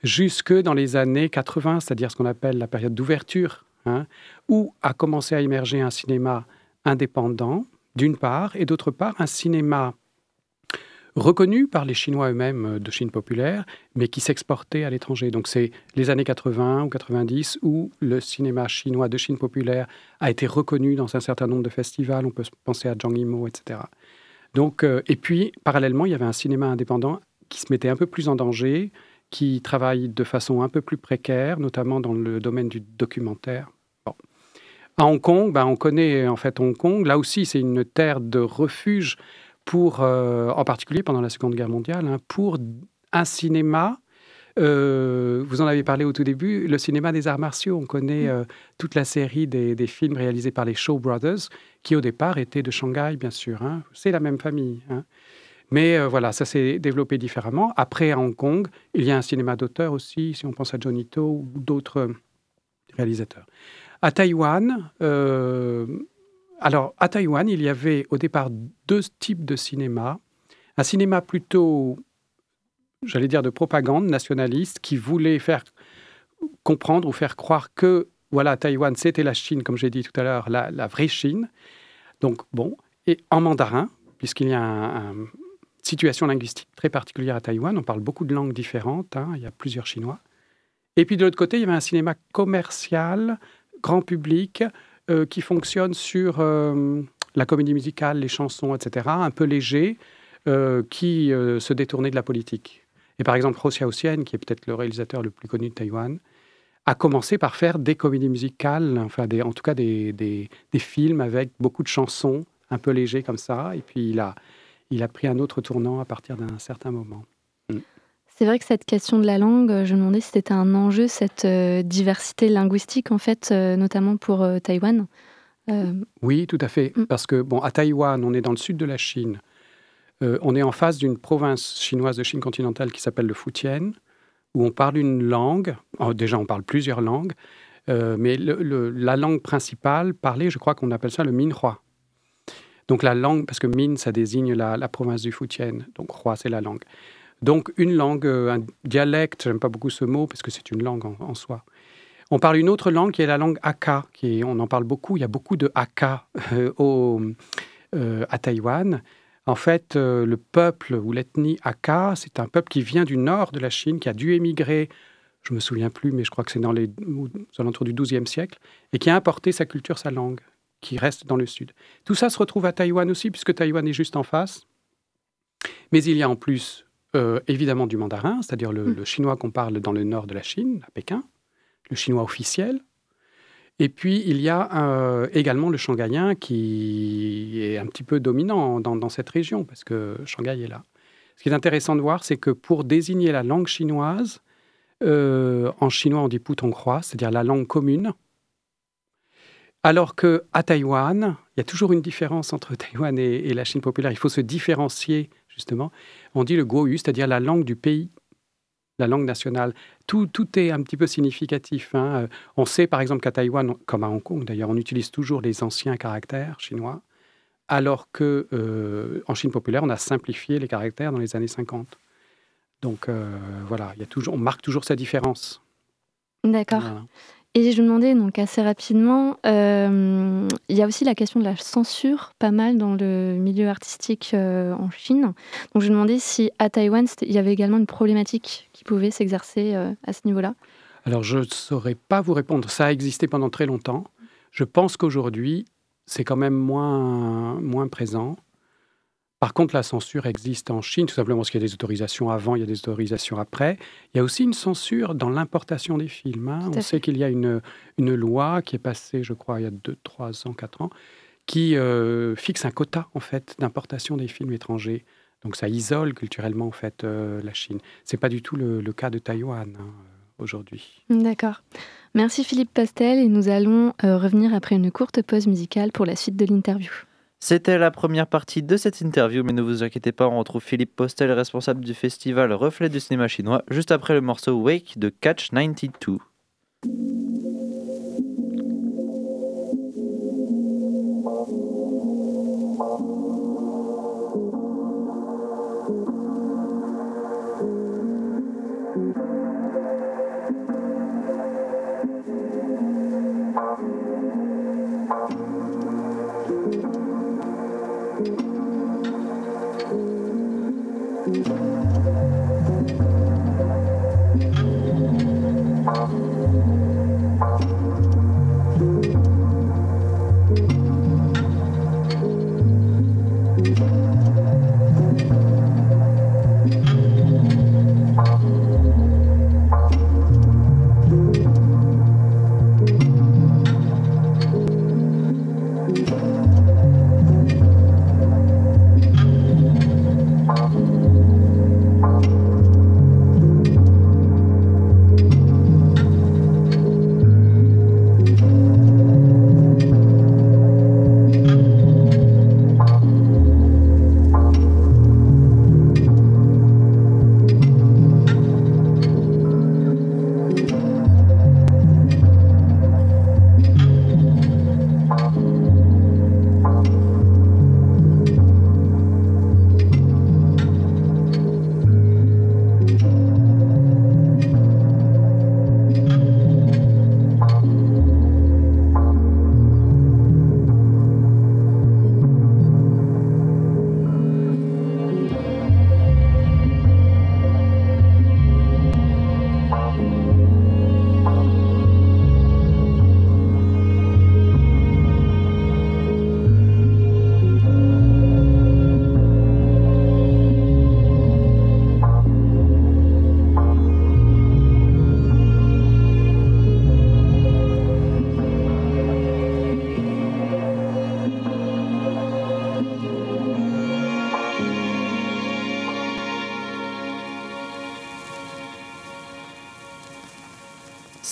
jusque dans les années 80, c'est-à-dire ce qu'on appelle la période d'ouverture, hein, où a commencé à émerger un cinéma indépendant, d'une part, et d'autre part, un cinéma reconnu par les Chinois eux-mêmes euh, de Chine populaire, mais qui s'exportait à l'étranger. Donc c'est les années 80 ou 90 où le cinéma chinois de Chine populaire a été reconnu dans un certain nombre de festivals. On peut penser à Zhang Yimou, etc. Donc, euh, et puis, parallèlement, il y avait un cinéma indépendant qui se mettait un peu plus en danger, qui travaille de façon un peu plus précaire, notamment dans le domaine du documentaire. À Hong Kong, ben, on connaît en fait Hong Kong. Là aussi, c'est une terre de refuge pour, euh, en particulier pendant la Seconde Guerre mondiale, hein, pour un cinéma. euh, vous en avez parlé au tout début, le cinéma des arts martiaux. On connaît euh, toute la série des, des films réalisés par les Shaw Brothers, qui au départ étaient de Shanghai, bien sûr. hein. C'est la même famille. hein. Mais euh, voilà, ça s'est développé différemment. Après, à Hong Kong, il y a un cinéma d'auteur aussi, si on pense à Johnny To ou d'autres réalisateurs. À Taïwan, alors à Taïwan, il y avait au départ deux types de cinéma. Un cinéma plutôt, j'allais dire, de propagande nationaliste qui voulait faire comprendre ou faire croire que voilà, Taïwan, c'était la Chine, comme j'ai dit tout à l'heure, la, vraie Chine. Donc, bon, et en mandarin, puisqu'il y a un- un- une situation linguistique très particulière à Taïwan, on parle beaucoup de langues différentes, hein, il y a plusieurs Chinois. Et puis de l'autre côté, il y avait un cinéma commercial, grand public, euh, qui fonctionne sur euh, la comédie musicale, les chansons, etc., un peu léger, euh, qui se détournait de la politique. Et par exemple, Ho Xiaoxian, qui est peut-être le réalisateur le plus connu de Taïwan, a commencé par faire des comédies musicales, enfin en tout cas des, des- des films avec beaucoup de chansons, un peu légers comme ça. Et puis il a, il a pris un autre tournant à partir d'un certain moment. C'est vrai que cette question de la langue, euh, je me demandais si c'était un enjeu, cette euh, diversité linguistique, en fait, euh, notamment pour Taïwan. Euh, Oui, tout à fait. Parce que, bon, à Taïwan, on est dans le sud de la Chine. Euh, on est en face d'une province chinoise de Chine continentale qui s'appelle le Fujian, où on parle une langue. oh, déjà, on parle plusieurs langues. euh, mais le- le- la langue principale parlée, je crois qu'on appelle ça le Minhua. Donc la langue, parce que Min, ça désigne la, la province du Fujian. Donc Hua, c'est la langue. Donc une langue, euh, un dialecte, j'aime pas beaucoup ce mot parce que c'est une langue en, soi. On parle une autre langue qui est la langue Hakka, qui on en parle beaucoup. Il y a beaucoup de Hakka *laughs* euh, euh, à Taïwan. En fait, le peuple ou l'ethnie Hakka, c'est un peuple qui vient du nord de la Chine, qui a dû émigrer, je me souviens plus, mais je crois que c'est dans les aux alentours du XIIe siècle, et qui a importé sa culture, sa langue, qui reste dans le sud. Tout ça se retrouve à Taïwan aussi, puisque Taïwan est juste en face. Mais il y a en plus, euh, évidemment, du mandarin, c'est-à-dire le, le chinois qu'on parle dans le nord de la Chine, à Pékin, le chinois officiel. Et puis, il y a euh, également le shanghaïen qui est un petit peu dominant dans, dans cette région, parce que Shanghai est là. Ce qui est intéressant de voir, c'est que pour désigner la langue chinoise, euh, en chinois on dit putonghua, c'est-à-dire la langue commune. Alors que à Taïwan, il y a toujours une différence entre *laughs* Taïwan et, et la Chine populaire. Il faut se différencier, justement. On dit le Goyu, c'est-à-dire la langue du pays, la langue nationale. Tout, tout est un petit peu significatif. hein. Euh, On sait, par exemple, qu'à Taïwan, comme à Hong Kong d'ailleurs, on utilise toujours les anciens caractères chinois, alors que euh, en Chine populaire, on a simplifié les caractères dans les années 50. Donc euh, voilà, il y a toujours, on marque toujours sa différence. D'accord. Voilà. Et je me demandais donc assez rapidement, euh, il y a aussi la question de la censure, pas mal dans le milieu artistique euh, en Chine. Donc je me demandais si à Taïwan, il y avait également une problématique qui pouvait s'exercer euh, à ce niveau-là. Alors, je ne saurais pas vous répondre. Ça a existé pendant très longtemps. Je pense qu'aujourd'hui, c'est quand même moins, moins présent. Par contre, la censure existe en Chine, tout simplement parce qu'il y a des autorisations avant, il y a des autorisations après. Il y a aussi une censure dans l'importation des films. hein. On sait qu'il y a une, une loi qui est passée, je crois, il y a 2, 3 ans, 4 ans, qui euh, fixe un quota, en fait, d'importation des films étrangers. Donc, ça isole culturellement, en fait, euh, la Chine. C'est pas du tout le, le cas de Taïwan hein, aujourd'hui. D'accord. Merci Philippe Pastel et nous allons euh, revenir après une courte pause musicale pour la suite de l'interview. C'était la première partie de cette interview, mais ne vous inquiétez pas, on retrouve Philippe Postel, responsable du festival Reflet du cinéma chinois, juste après le morceau Wake de Catch 92.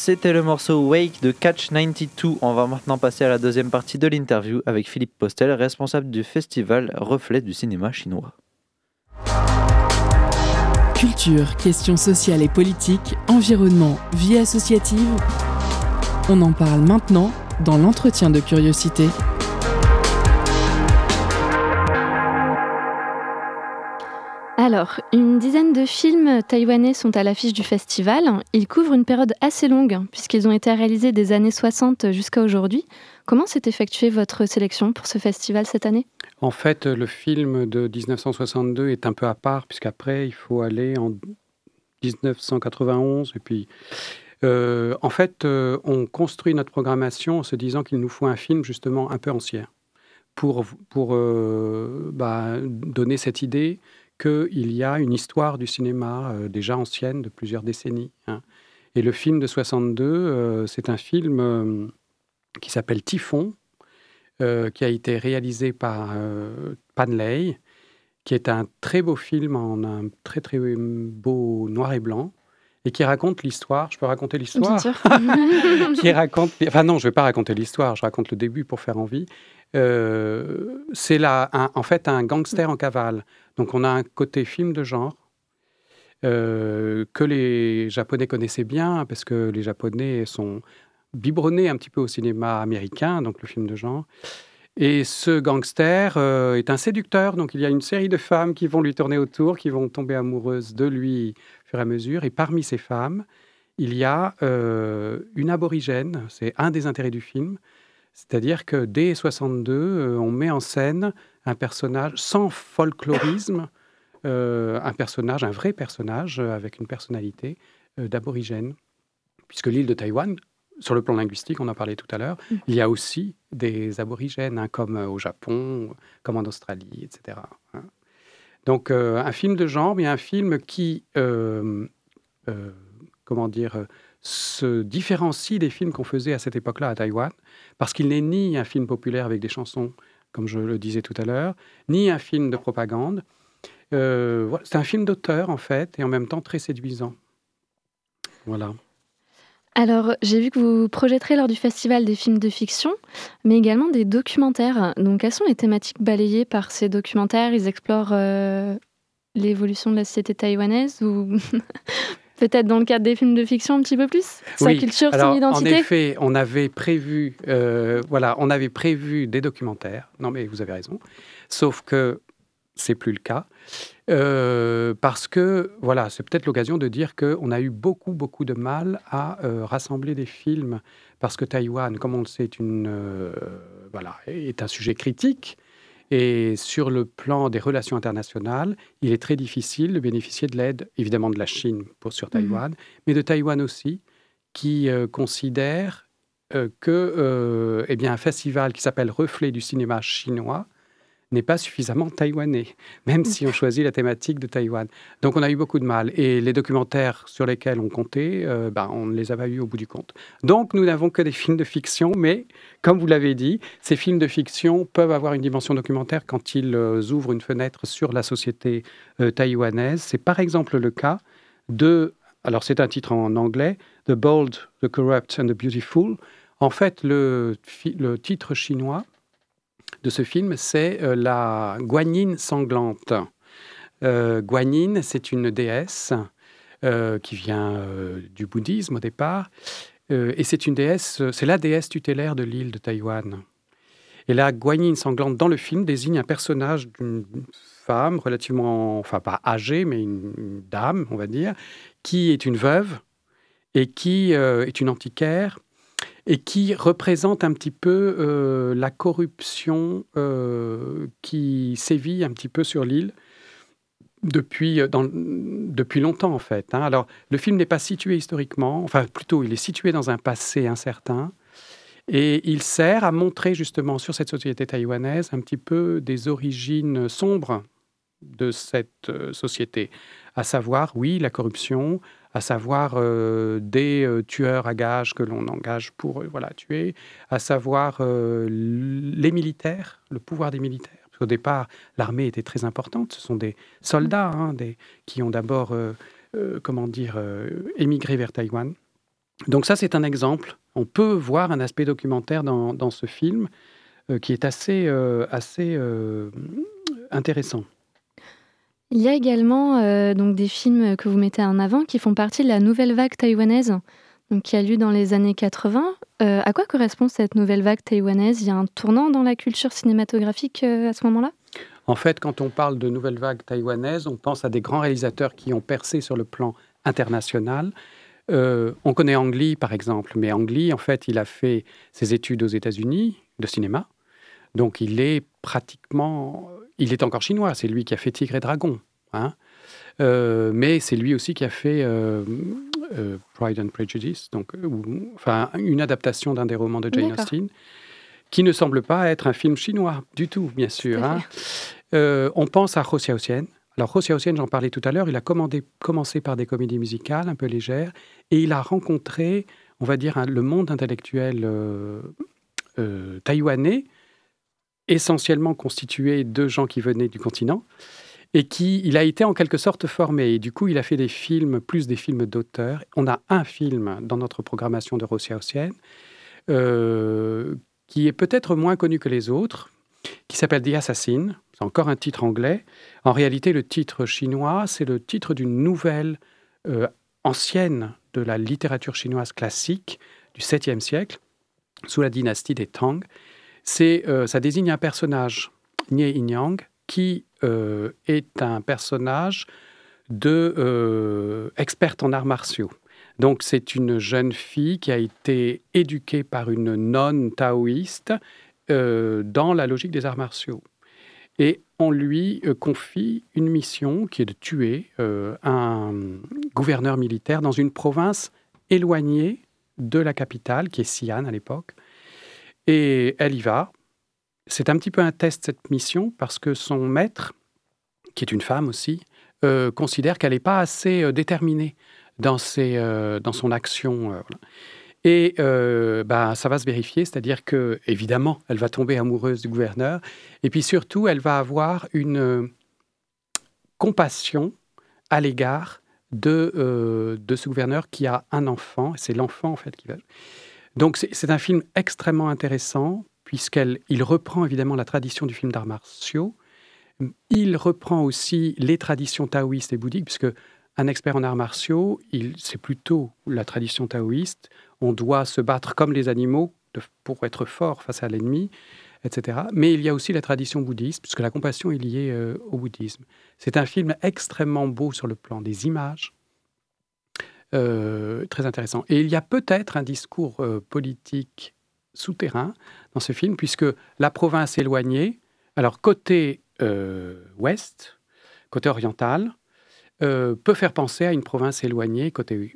C'était le morceau Wake de Catch 92. On va maintenant passer à la deuxième partie de l'interview avec Philippe Postel, responsable du festival Reflet du cinéma chinois. Culture, questions sociales et politiques, environnement, vie associative. On en parle maintenant dans l'entretien de curiosité. Alors, une dizaine de films taïwanais sont à l'affiche du festival. Ils couvrent une période assez longue, puisqu'ils ont été réalisés des années 60 jusqu'à aujourd'hui. Comment s'est effectuée votre sélection pour ce festival cette année? En fait, le film de 1962 est un peu à part, puisqu'après, il faut aller en 1991. Et puis, euh, en fait, euh, on construit notre programmation en se disant qu'il nous faut un film justement un peu ancien pour, pour euh, bah, donner cette idée qu'il y a une histoire du cinéma euh, déjà ancienne de plusieurs décennies. hein. Et le film de 62, euh, c'est un film euh, qui s'appelle Typhon, qui a été réalisé par Pan Lei, qui est un très beau film en un très très beau noir et blanc, et qui raconte l'histoire. Je peux raconter l'histoire? *laughs* Qui raconte. Enfin non, je ne vais pas raconter l'histoire. Je raconte le début pour faire envie. Euh, c'est là, un- en fait, un gangster en cavale. Donc on a un côté film de genre. euh, que les Japonais connaissaient bien, parce que les Japonais sont biberonnés un petit peu au cinéma américain, donc le film de genre. Et ce gangster euh, est un séducteur, donc il y a une série de femmes qui vont lui tourner autour, qui vont tomber amoureuses de lui au fur et à mesure. Et parmi ces femmes, il y a euh, une aborigène, c'est un des intérêts du film. C'est-à-dire que dès 62, euh, on met en scène un personnage sans folklorisme, euh, un personnage, un vrai personnage euh, avec une personnalité euh, d'aborigène. Puisque l'île de Taïwan, sur le plan linguistique, on en parlait tout à l'heure, il y a aussi des aborigènes, hein, comme au Japon, comme en Australie, etc. hein. Donc, euh, un film de genre, mais un film qui, comment dire, se différencie des films qu'on faisait à cette époque-là à Taïwan, parce qu'il n'est ni un film populaire avec des chansons, comme je le disais tout à l'heure, ni un film de propagande. Euh, c'est un film d'auteur, en fait, et en même temps très séduisant. Voilà. Alors, j'ai vu que vous projetterez lors du festival des films de fiction, mais également des documentaires. Donc, quelles sont les thématiques balayées par ces documentaires? Ils explorent euh, l'évolution de la société taïwanaise ou peut-être dans le cadre des films de fiction un petit peu plus? Sa Oui, culture, alors, son identité? En effet, on avait prévu, euh, voilà, on avait prévu des documentaires. Non, mais vous avez raison. Sauf que c'est plus le cas. Euh, parce que, voilà, c'est peut-être l'occasion de dire qu'on a eu beaucoup, beaucoup de mal à euh, rassembler des films. Parce que Taïwan, comme on le sait, est, une, voilà, est un sujet critique. Et sur le plan des relations internationales, il est très difficile de bénéficier de l'aide, évidemment de la Chine pour, sur Taïwan, mais de Taïwan aussi, qui euh, considère euh, que euh, eh bien, un festival qui s'appelle Reflet du cinéma chinois n'est pas suffisamment taïwanais, même si on choisit la thématique de Taïwan. Donc on a eu beaucoup de mal. Et les documentaires sur lesquels on comptait, euh, ben, on ne les a pas eu au bout du compte. Donc nous n'avons que des films de fiction, mais comme vous l'avez dit, ces films de fiction peuvent avoir une dimension documentaire quand ils euh, ouvrent une fenêtre sur la société euh, taïwanaise. C'est par exemple le cas de, alors c'est un titre en anglais, The Bold, The Corrupt and the Beautiful. En fait, le titre chinois de ce film, c'est euh, la Guanyin sanglante. Euh, Guanyin, c'est une déesse euh, qui vient du bouddhisme au départ, et c'est une déesse, c'est la déesse tutélaire de l'île de Taïwan. Et la Guanyin sanglante dans le film désigne un personnage d'une femme relativement, enfin pas âgée, mais une, dame, on va dire, qui est une veuve et qui est une antiquaire et qui représente un petit peu euh, la corruption euh, qui sévit un petit peu sur l'île depuis, euh, depuis longtemps en fait. hein. Alors le film n'est pas situé historiquement, enfin plutôt il est situé dans un passé incertain. Et il sert à montrer justement sur cette société taïwanaise un petit peu des origines sombres de cette société, à savoir, oui, la corruption, à savoir euh, des euh, tueurs à gages que l'on engage pour euh, voilà, tuer, à savoir les militaires, le pouvoir des militaires. Parce qu'au départ, l'armée était très importante, ce sont des soldats hein, des, qui ont d'abord, comment dire, émigré vers Taïwan. Donc ça, c'est un exemple. On peut voir un aspect documentaire dans, dans ce film qui est assez, assez intéressant. Il y a également euh, donc des films que vous mettez en avant qui font partie de la nouvelle vague taïwanaise, donc qui a lieu dans les années 80. Euh, à quoi correspond cette nouvelle vague taïwanaise? Il y a un tournant dans la culture cinématographique euh, à ce moment-là? En fait, quand on parle de nouvelle vague taïwanaise, on pense à des grands réalisateurs qui ont percé sur le plan international. On connaît Ang Lee, par exemple, mais Ang Lee, en fait, il a fait ses études aux États-Unis de cinéma. Donc, il est pratiquement. Il est encore chinois, c'est lui qui a fait Tigre et Dragon. hein. Euh, mais c'est lui aussi qui a fait euh, euh, Pride and Prejudice, donc, ou- enfin, une adaptation d'un des romans de Jane. Austen, qui ne semble pas être un film chinois du tout, bien sûr. hein. On pense à Ho Xiaoxian. Alors, Ho Xiaoxian, j'en parlais tout à l'heure, il a commandé- commencé par des comédies musicales un peu légères et il a rencontré, on va dire, le monde intellectuel taïwanais, essentiellement constitué de gens qui venaient du continent. et qui, il a été en quelque sorte formé. Et du coup, il a fait des films, plus des films d'auteur. On a un film dans notre programmation de Rossia Ossienne, euh, qui est peut-être moins connu que les autres, qui s'appelle The Assassin. C'est encore un titre anglais. En réalité, le titre chinois, c'est le titre d'une nouvelle euh, ancienne de la littérature chinoise classique du 7e siècle, sous la dynastie des Tang. C'est, euh, ça désigne un personnage, Nie Inyang, qui euh, est un personnage de euh, experte en arts martiaux. Donc c'est une jeune fille qui a été éduquée par une nonne taoïste dans la logique des arts martiaux. Et on lui confie une mission qui est de tuer un gouverneur militaire dans une province éloignée de la capitale, qui est Xi'an à l'époque. Et elle y va. C'est un petit peu un test, cette mission, parce que son maître, qui est une femme aussi, euh, considère qu'elle n'est pas assez euh, déterminée dans, ses, euh, dans son action. Et bah, ça va se vérifier, c'est-à-dire que, évidemment, elle va tomber amoureuse du gouverneur, et puis surtout, elle va avoir une compassion à l'égard de, de ce gouverneur qui a un enfant, c'est l'enfant en fait qui va. Donc c'est un film extrêmement intéressant, puisqu'il reprend évidemment la tradition du film d'arts martiaux, il reprend aussi les traditions taoïstes et bouddhiques, puisque un expert en arts martiaux, c'est plutôt la tradition taoïste. On doit se battre comme les animaux pour être fort face à l'ennemi, etc. Mais il y a aussi la tradition bouddhiste, puisque la compassion est liée euh, au bouddhisme. C'est un film extrêmement beau sur le plan des images, euh, très intéressant. Et il y a peut-être un discours euh, politique souterrain dans ce film, puisque la province éloignée, alors côté euh, ouest, côté oriental, peut faire penser à une province éloignée côté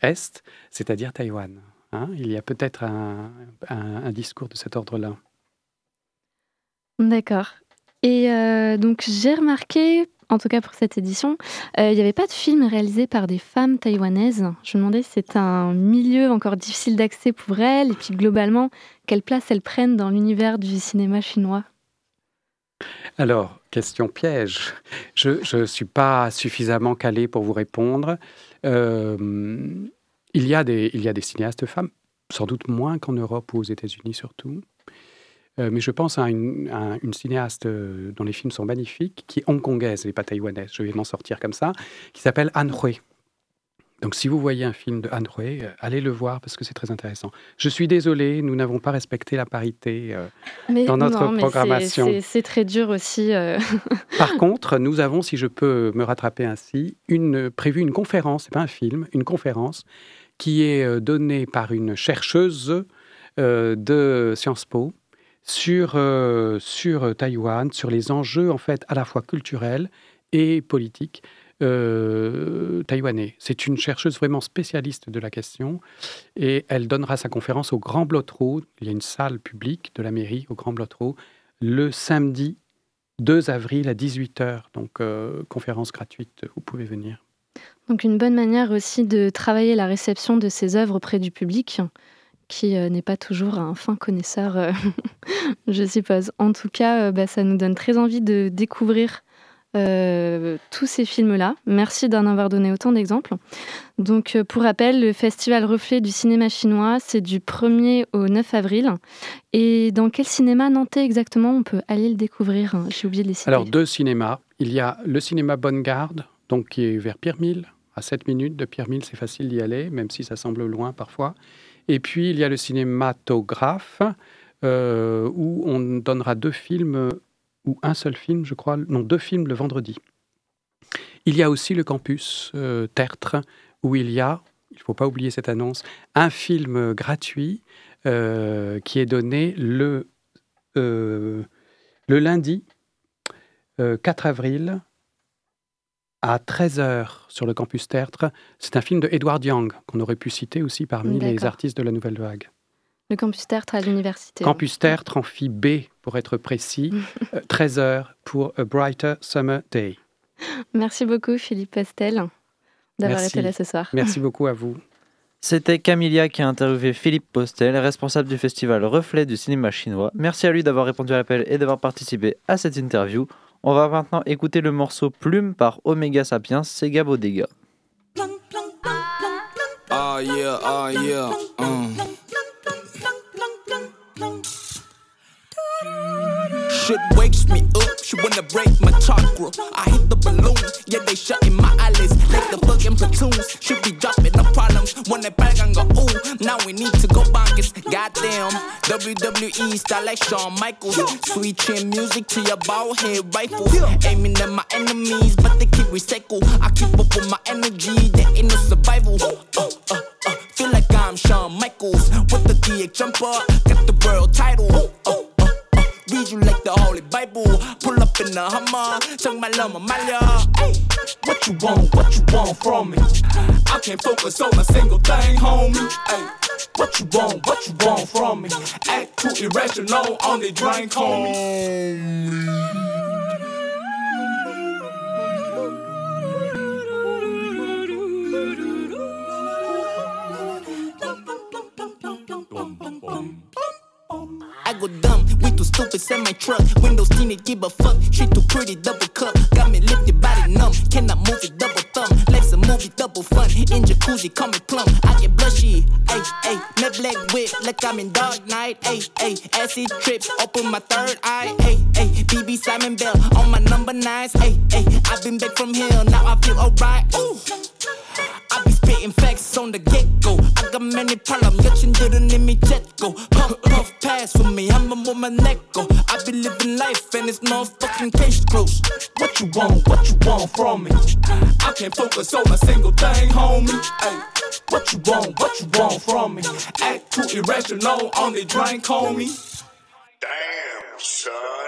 est, c'est-à-dire Taïwan. hein. il y a peut-être un discours de cet ordre-là. D'accord. Et euh, donc j'ai remarqué, en tout cas pour cette édition, euh, il n'y avait pas de film réalisé par des femmes taïwanaises. Je me demandais si c'est un milieu encore difficile d'accès pour elles, et puis globalement, quelle place elles prennent dans l'univers du cinéma chinois. Alors, question piège. Je ne suis pas suffisamment calé pour vous répondre. Euh, il, y a des, il y a des cinéastes femmes, sans doute moins qu'en Europe ou aux États-Unis surtout. Euh, mais je pense à une, à une cinéaste euh, dont les films sont magnifiques, qui est hongkongaise et pas taïwanaise, je vais m'en sortir comme ça, qui s'appelle Anne Hui. Donc si vous voyez un film de Anne Hui, euh, allez le voir parce que c'est très intéressant. Je suis désolé, nous n'avons pas respecté la parité euh, Mais dans notre non, mais programmation. c'est- très dur aussi. euh. *laughs* Par contre, nous avons, si je peux me rattraper ainsi, une, prévu une conférence, c'est pas un film, une conférence qui est donnée par une chercheuse euh, de Sciences Po sur, euh, sur Taïwan, sur les enjeux en fait à la fois culturels et politiques euh, taïwanais. C'est une chercheuse vraiment spécialiste de la question et elle donnera sa conférence au Grand Blottereau. Il y a une salle publique de la mairie au Grand Blottereau le samedi 2 avril à 18h. Donc, euh, conférence gratuite, vous pouvez venir. Donc une bonne manière aussi de travailler la réception de ces œuvres auprès du public, qui euh, n'est pas toujours un fin connaisseur, euh, *laughs* je suppose. En tout cas, euh, bah, ça nous donne très envie de découvrir tous ces films-là. Merci d'en avoir donné autant d'exemples. Donc pour rappel, le festival Reflet du cinéma chinois, c'est du 1er au 9 avril. Et dans quel cinéma nantais exactement on peut aller le découvrir J'ai oublié de les citer. Alors, deux cinémas. Il y a le cinéma Bonne Garde, donc qui est vers Pierre-Mille, à 7 minutes de Pierre-Mille, c'est facile d'y aller, même si ça semble loin parfois. Et puis, il y a le cinématographe, euh, où on donnera deux films, ou un seul film, je crois, non, deux films le vendredi. Il y a aussi le campus euh, Tertre, où il y a, il ne faut pas oublier cette annonce, un film gratuit euh, qui est donné le, le lundi euh, 4 avril à 13h sur le campus Tertre. C'est un film de Edward Young, qu'on aurait pu citer aussi parmi les artistes de la Nouvelle Vague. Le campus Tertre à l'université. Campus Tertre, amphi B pour être précis, *laughs* euh, 13h pour A Brighter Summer Day. Merci beaucoup Philippe Pastel d'avoir été là ce soir. Merci beaucoup à vous. C'était Camilia qui a interviewé Philippe Postel, responsable du festival Reflet du cinéma chinois. Merci à lui d'avoir répondu à l'appel et d'avoir participé à cette interview. On va maintenant écouter le morceau Plume par Omega Sapiens, Sega Bodega. Oh yeah. Um. Shit wakes me up. She wanna break my chakra. I hit the balloon. Yeah, they shutting my eyelids. Like the fucking platoons. Should be dropping the problems. When they back and go, ooh, now we need to go bonkers. Goddamn. WWE style like Shawn Michaels. Sweet chin music to your bald head rifle. Aiming at my enemies, but they keep recycle. I keep up with my energy. There ain't no survival. Uh, uh, uh. Feel like I'm Shawn Michaels with the DX jumper. Got the world title the Holy Bible. Pull up in the Hummer. 정말 너무 말려. Ay, What you want? What you want from me? I can't focus on a single thing, homie. Ay, What you want? What you want from me? Act too irrational on the drink, homie. I Go dumb, we too stupid, send my truck. Windows tinted, give a fuck. Shit too pretty, double cup. Got me lifted, body numb. Cannot move it, double thumb. Life's a movie, double fun. In jacuzzi, call me plum. I get blushy, ayy, ayy. Met black whip, like I'm in dark night, ayy, ayy. Acid trips, open my third eye, ayy, ayy. BB Simon Bell on my number nines, ayy, ayy. I've been back from hell, now I feel alright, ooh I be spitting facts on the get go. I got many problems, 여친들은 이미 jet고. Puff, puff, pass for me, I'm a woman neck go. I be living life and it's motherfucking case closed. What you want, what you want from me? I can't focus on a single thing, homie. Ay, what you want, what you want from me? Act too irrational on the drink, homie. Damn, son.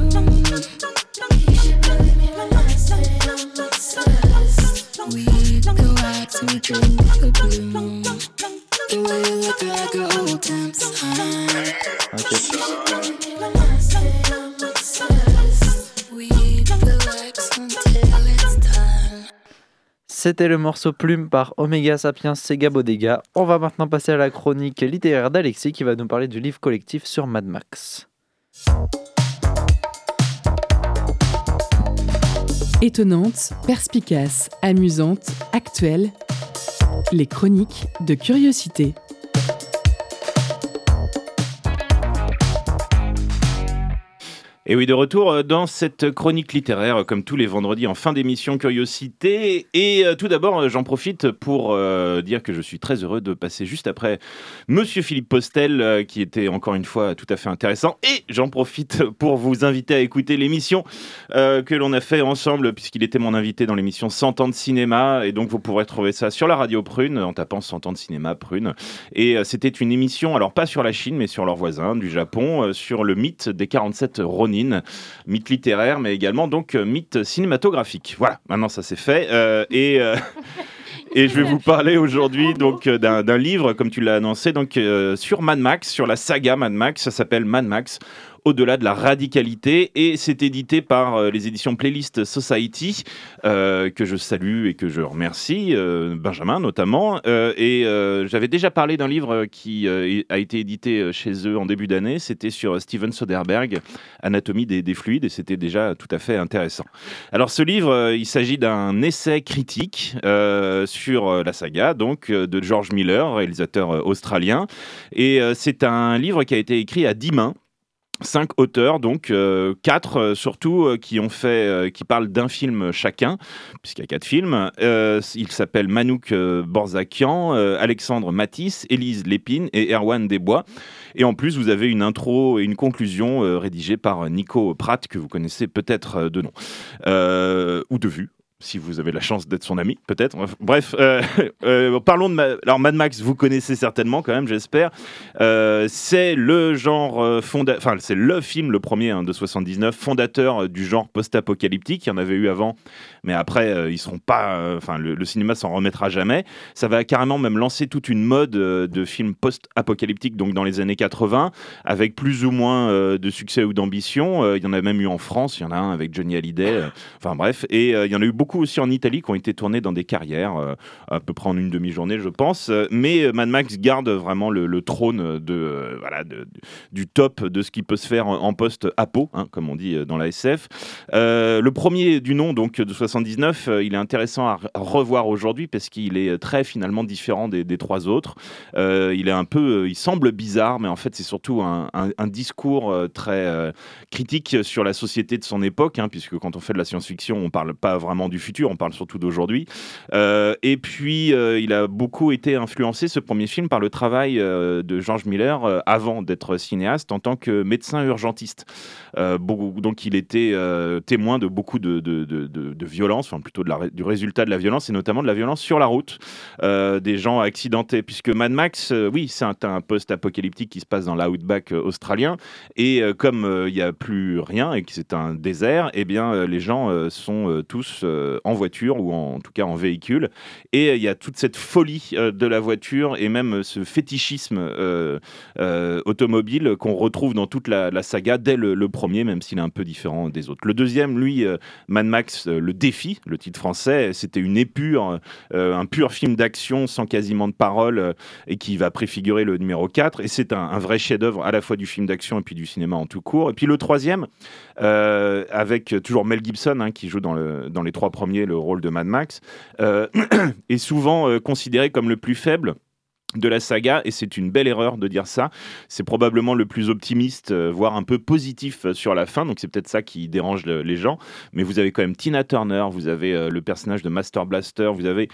C'était le morceau Plume par Omega Sapiens Sega Bodega. On va maintenant passer à la chronique littéraire d'Alexis qui va nous parler du livre collectif sur Mad Max. Étonnante, perspicace, amusante, actuelle. Les chroniques de curiosité. Et oui, de retour euh, dans cette chronique littéraire, euh, comme tous les vendredis en fin d'émission Curiosité. Et euh, tout d'abord, j'en profite pour dire que je suis très heureux de passer juste après Monsieur Philippe Postel, qui était encore une fois tout à fait intéressant. Et j'en profite *laughs* pour vous inviter à écouter l'émission que l'on a fait ensemble, puisqu'il était mon invité dans l'émission 100 ans de cinéma. Et donc, vous pourrez trouver ça sur la radio Prune, en tapant 100 ans de cinéma Prune. Et c'était une émission, alors pas sur la Chine, mais sur leurs voisins du Japon, sur le mythe des 47 Ronin, mythe littéraire, mais également donc euh, mythe cinématographique. Voilà, maintenant ça c'est fait. Euh, et. euh, *laughs* Et je vais vous parler aujourd'hui donc d'un d'un livre, comme tu l'as annoncé, donc euh, sur Mad Max, sur la saga Mad Max. Ça s'appelle Mad Max. Au-delà de la radicalité, et c'est édité par euh, les éditions Playlist Society, euh, que je salue et que je remercie, euh, Benjamin notamment. Et j'avais déjà parlé d'un livre qui a été édité chez eux en début d'année. C'était sur Steven Soderbergh, Anatomie des, des fluides, et c'était déjà tout à fait intéressant. Alors ce livre, il s'agit d'un essai critique sur la saga, donc de George Miller, réalisateur australien. Et c'est un livre qui a été écrit à dix mains. Cinq auteurs, donc euh, quatre euh, surtout, euh, qui parlent d'un film chacun, puisqu'il y a quatre films. Ils s'appellent Manouk Borzakian, Alexandre Matisse, Élise Lépine et Erwan Desbois. Et en plus, vous avez une intro et une conclusion rédigée par Nico Pratt, que vous connaissez peut-être de nom, ou de vue. Si vous avez la chance d'être son ami, peut-être. Bref, euh, *laughs* euh, parlons de... Ma- Alors Mad Max, vous connaissez certainement quand même, j'espère. Euh, c'est le genre fonda... Enfin, c'est le film, le premier hein, de 79, fondateur du genre post-apocalyptique. Il y en avait eu avant, mais après, ils seront pas... Enfin, le, le cinéma s'en remettra jamais. Ça va carrément même lancer toute une mode de films post-apocalyptiques, donc dans les années 80, avec plus ou moins de succès ou d'ambition. Il y en a même eu en France, il y en a un avec Johnny Hallyday. Enfin bref, et il y en a eu beaucoup aussi en Italie qui ont été tournés dans des carrières, euh, à peu près en une demi-journée, je pense. Mais euh, Mad Max garde vraiment le, trône de, euh, voilà, du top de ce qui peut se faire en, en post-apo, hein, comme on dit dans la SF. Le premier du nom, donc de 79, euh, il est intéressant à, re- à revoir aujourd'hui parce qu'il est très finalement différent des, trois autres. Il est un peu, il semble bizarre, mais en fait c'est surtout un, discours très critique sur la société de son époque, hein, puisque quand on fait de la science-fiction, on parle pas vraiment du futur, on parle surtout d'aujourd'hui. Euh, et puis euh, il a beaucoup été influencé ce premier film par le travail euh, de George Miller avant d'être cinéaste en tant que médecin urgentiste. Donc il était témoin de beaucoup de, de, de, de- violences, enfin plutôt du résultat de la violence, et notamment de la violence sur la route, des gens accidentés, puisque Mad Max, oui, c'est un, post-apocalyptique qui se passe dans l'outback australien, et comme il n'y a plus rien et que c'est un désert, eh bien les gens sont tous en voiture ou en, tout cas en véhicule, et euh, il y a toute cette folie euh, de la voiture et même euh, ce fétichisme euh, euh, automobile qu'on retrouve dans toute la, saga dès le, premier, même s'il est un peu différent des autres. Le deuxième, lui, euh, Mad Max, euh, le défi, le titre français, c'était une épure, euh, un pur film d'action sans quasiment de paroles euh, et qui va préfigurer le numéro 4. Et c'est un, vrai chef-d'œuvre à la fois du film d'action et puis du cinéma en tout court. Et puis le troisième, euh, avec toujours Mel Gibson hein, qui joue dans, dans les trois premiers le rôle de Mad Max, euh, *clears throat* est souvent euh, considéré comme le plus faible de la saga et c'est une belle erreur de dire ça. C'est probablement le plus optimiste, euh, voire un peu positif sur la fin, donc c'est peut-être ça qui dérange le- les gens. Mais vous avez quand même Tina Turner, vous avez le personnage de Master Blaster, vous avez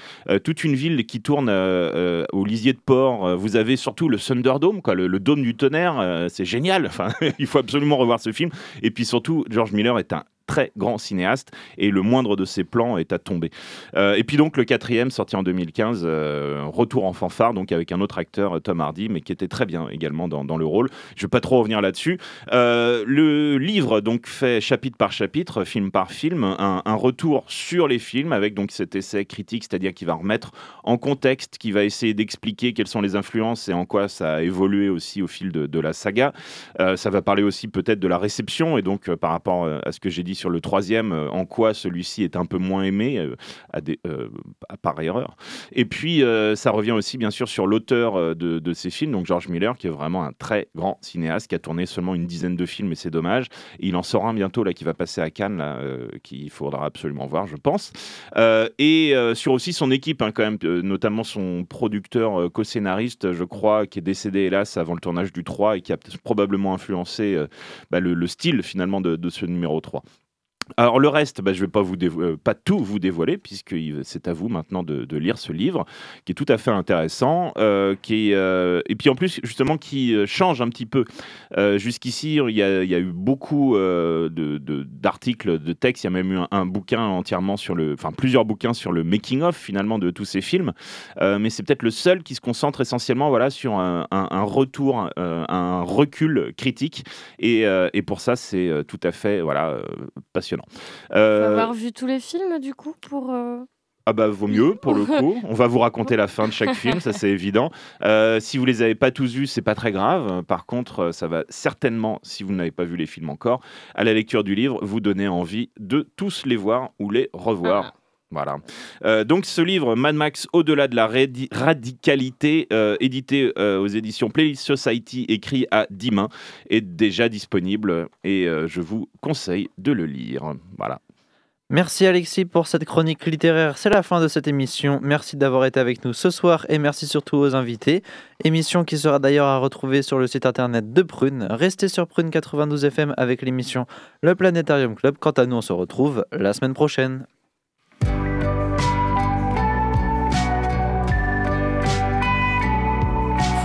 toute une ville qui tourne au lisier de port, vous avez surtout le Thunderdome, quoi, le, le dôme du tonnerre, c'est génial. Enfin, *laughs* il faut absolument revoir ce film. Et puis surtout, George Miller est un très grand cinéaste et le moindre de ses plans est à tomber. Euh, et puis donc le quatrième sorti en 2015, euh, retour en fanfare donc avec un autre acteur euh, Tom Hardy mais qui était très bien également dans, le rôle. Je vais pas trop revenir là-dessus. Euh, le livre donc fait chapitre par chapitre, film par film, un, retour sur les films avec donc cet essai critique, c'est-à-dire qui va remettre en contexte, qui va essayer d'expliquer quelles sont les influences et en quoi ça a évolué aussi au fil de, la saga. Ça va parler aussi peut-être de la réception et donc par rapport à ce que j'ai dit sur le troisième, euh, en quoi celui-ci est un peu moins aimé euh, à des, euh, par erreur. Et puis ça revient aussi bien sûr sur l'auteur de, ces films, donc George Miller, qui est vraiment un très grand cinéaste, qui a tourné seulement une dizaine de films et c'est dommage. Il en sort un bientôt là qui va passer à Cannes, là, qu'il faudra absolument voir, je pense. Et sur aussi son équipe, hein, quand même, notamment son producteur co-scénariste, je crois, qui est décédé hélas avant le tournage du 3 et qui a probablement influencé bah, le, le style finalement de, de ce numéro 3. Alors le reste, bah, je ne vais pas, vous euh, pas tout vous dévoiler, puisque c'est à vous maintenant de, lire ce livre, qui est tout à fait intéressant, euh, qui euh, et puis en plus justement qui change un petit peu. Jusqu'ici, il y, a, eu beaucoup euh, de- de- d'articles, de, textes, il y a même eu un, bouquin entièrement sur le, enfin plusieurs bouquins sur le making-of finalement de tous ces films, mais c'est peut-être le seul qui se concentre essentiellement voilà, sur un, un- un retour, un recul critique, et, et pour ça c'est tout à fait voilà, passionnant. Faut Euh, avoir vu tous les films du coup pour. euh, ah bah vaut mieux pour le *laughs* coup. On va vous raconter la fin de chaque film, ça c'est évident. Euh, si vous les avez pas tous vus, c'est pas très grave. Par contre, euh, ça va certainement, si vous n'avez pas vu les films encore, à la lecture du livre, vous donner envie de tous les voir ou les revoir. Voilà. Euh, donc ce livre, Mad Max, au-delà de la radi- radicalité, euh, édité euh, aux éditions Playlist Society, écrit à 10 mains, est déjà disponible et je vous conseille de le lire. Voilà. Merci Alexis pour cette chronique littéraire. C'est la fin de cette émission. Merci d'avoir été avec nous ce soir et merci surtout aux invités. Émission qui sera d'ailleurs à retrouver sur le site internet de Prune. Restez sur Prune 92 FM avec l'émission Le Planétarium Club. Quant à nous, on se retrouve la semaine prochaine.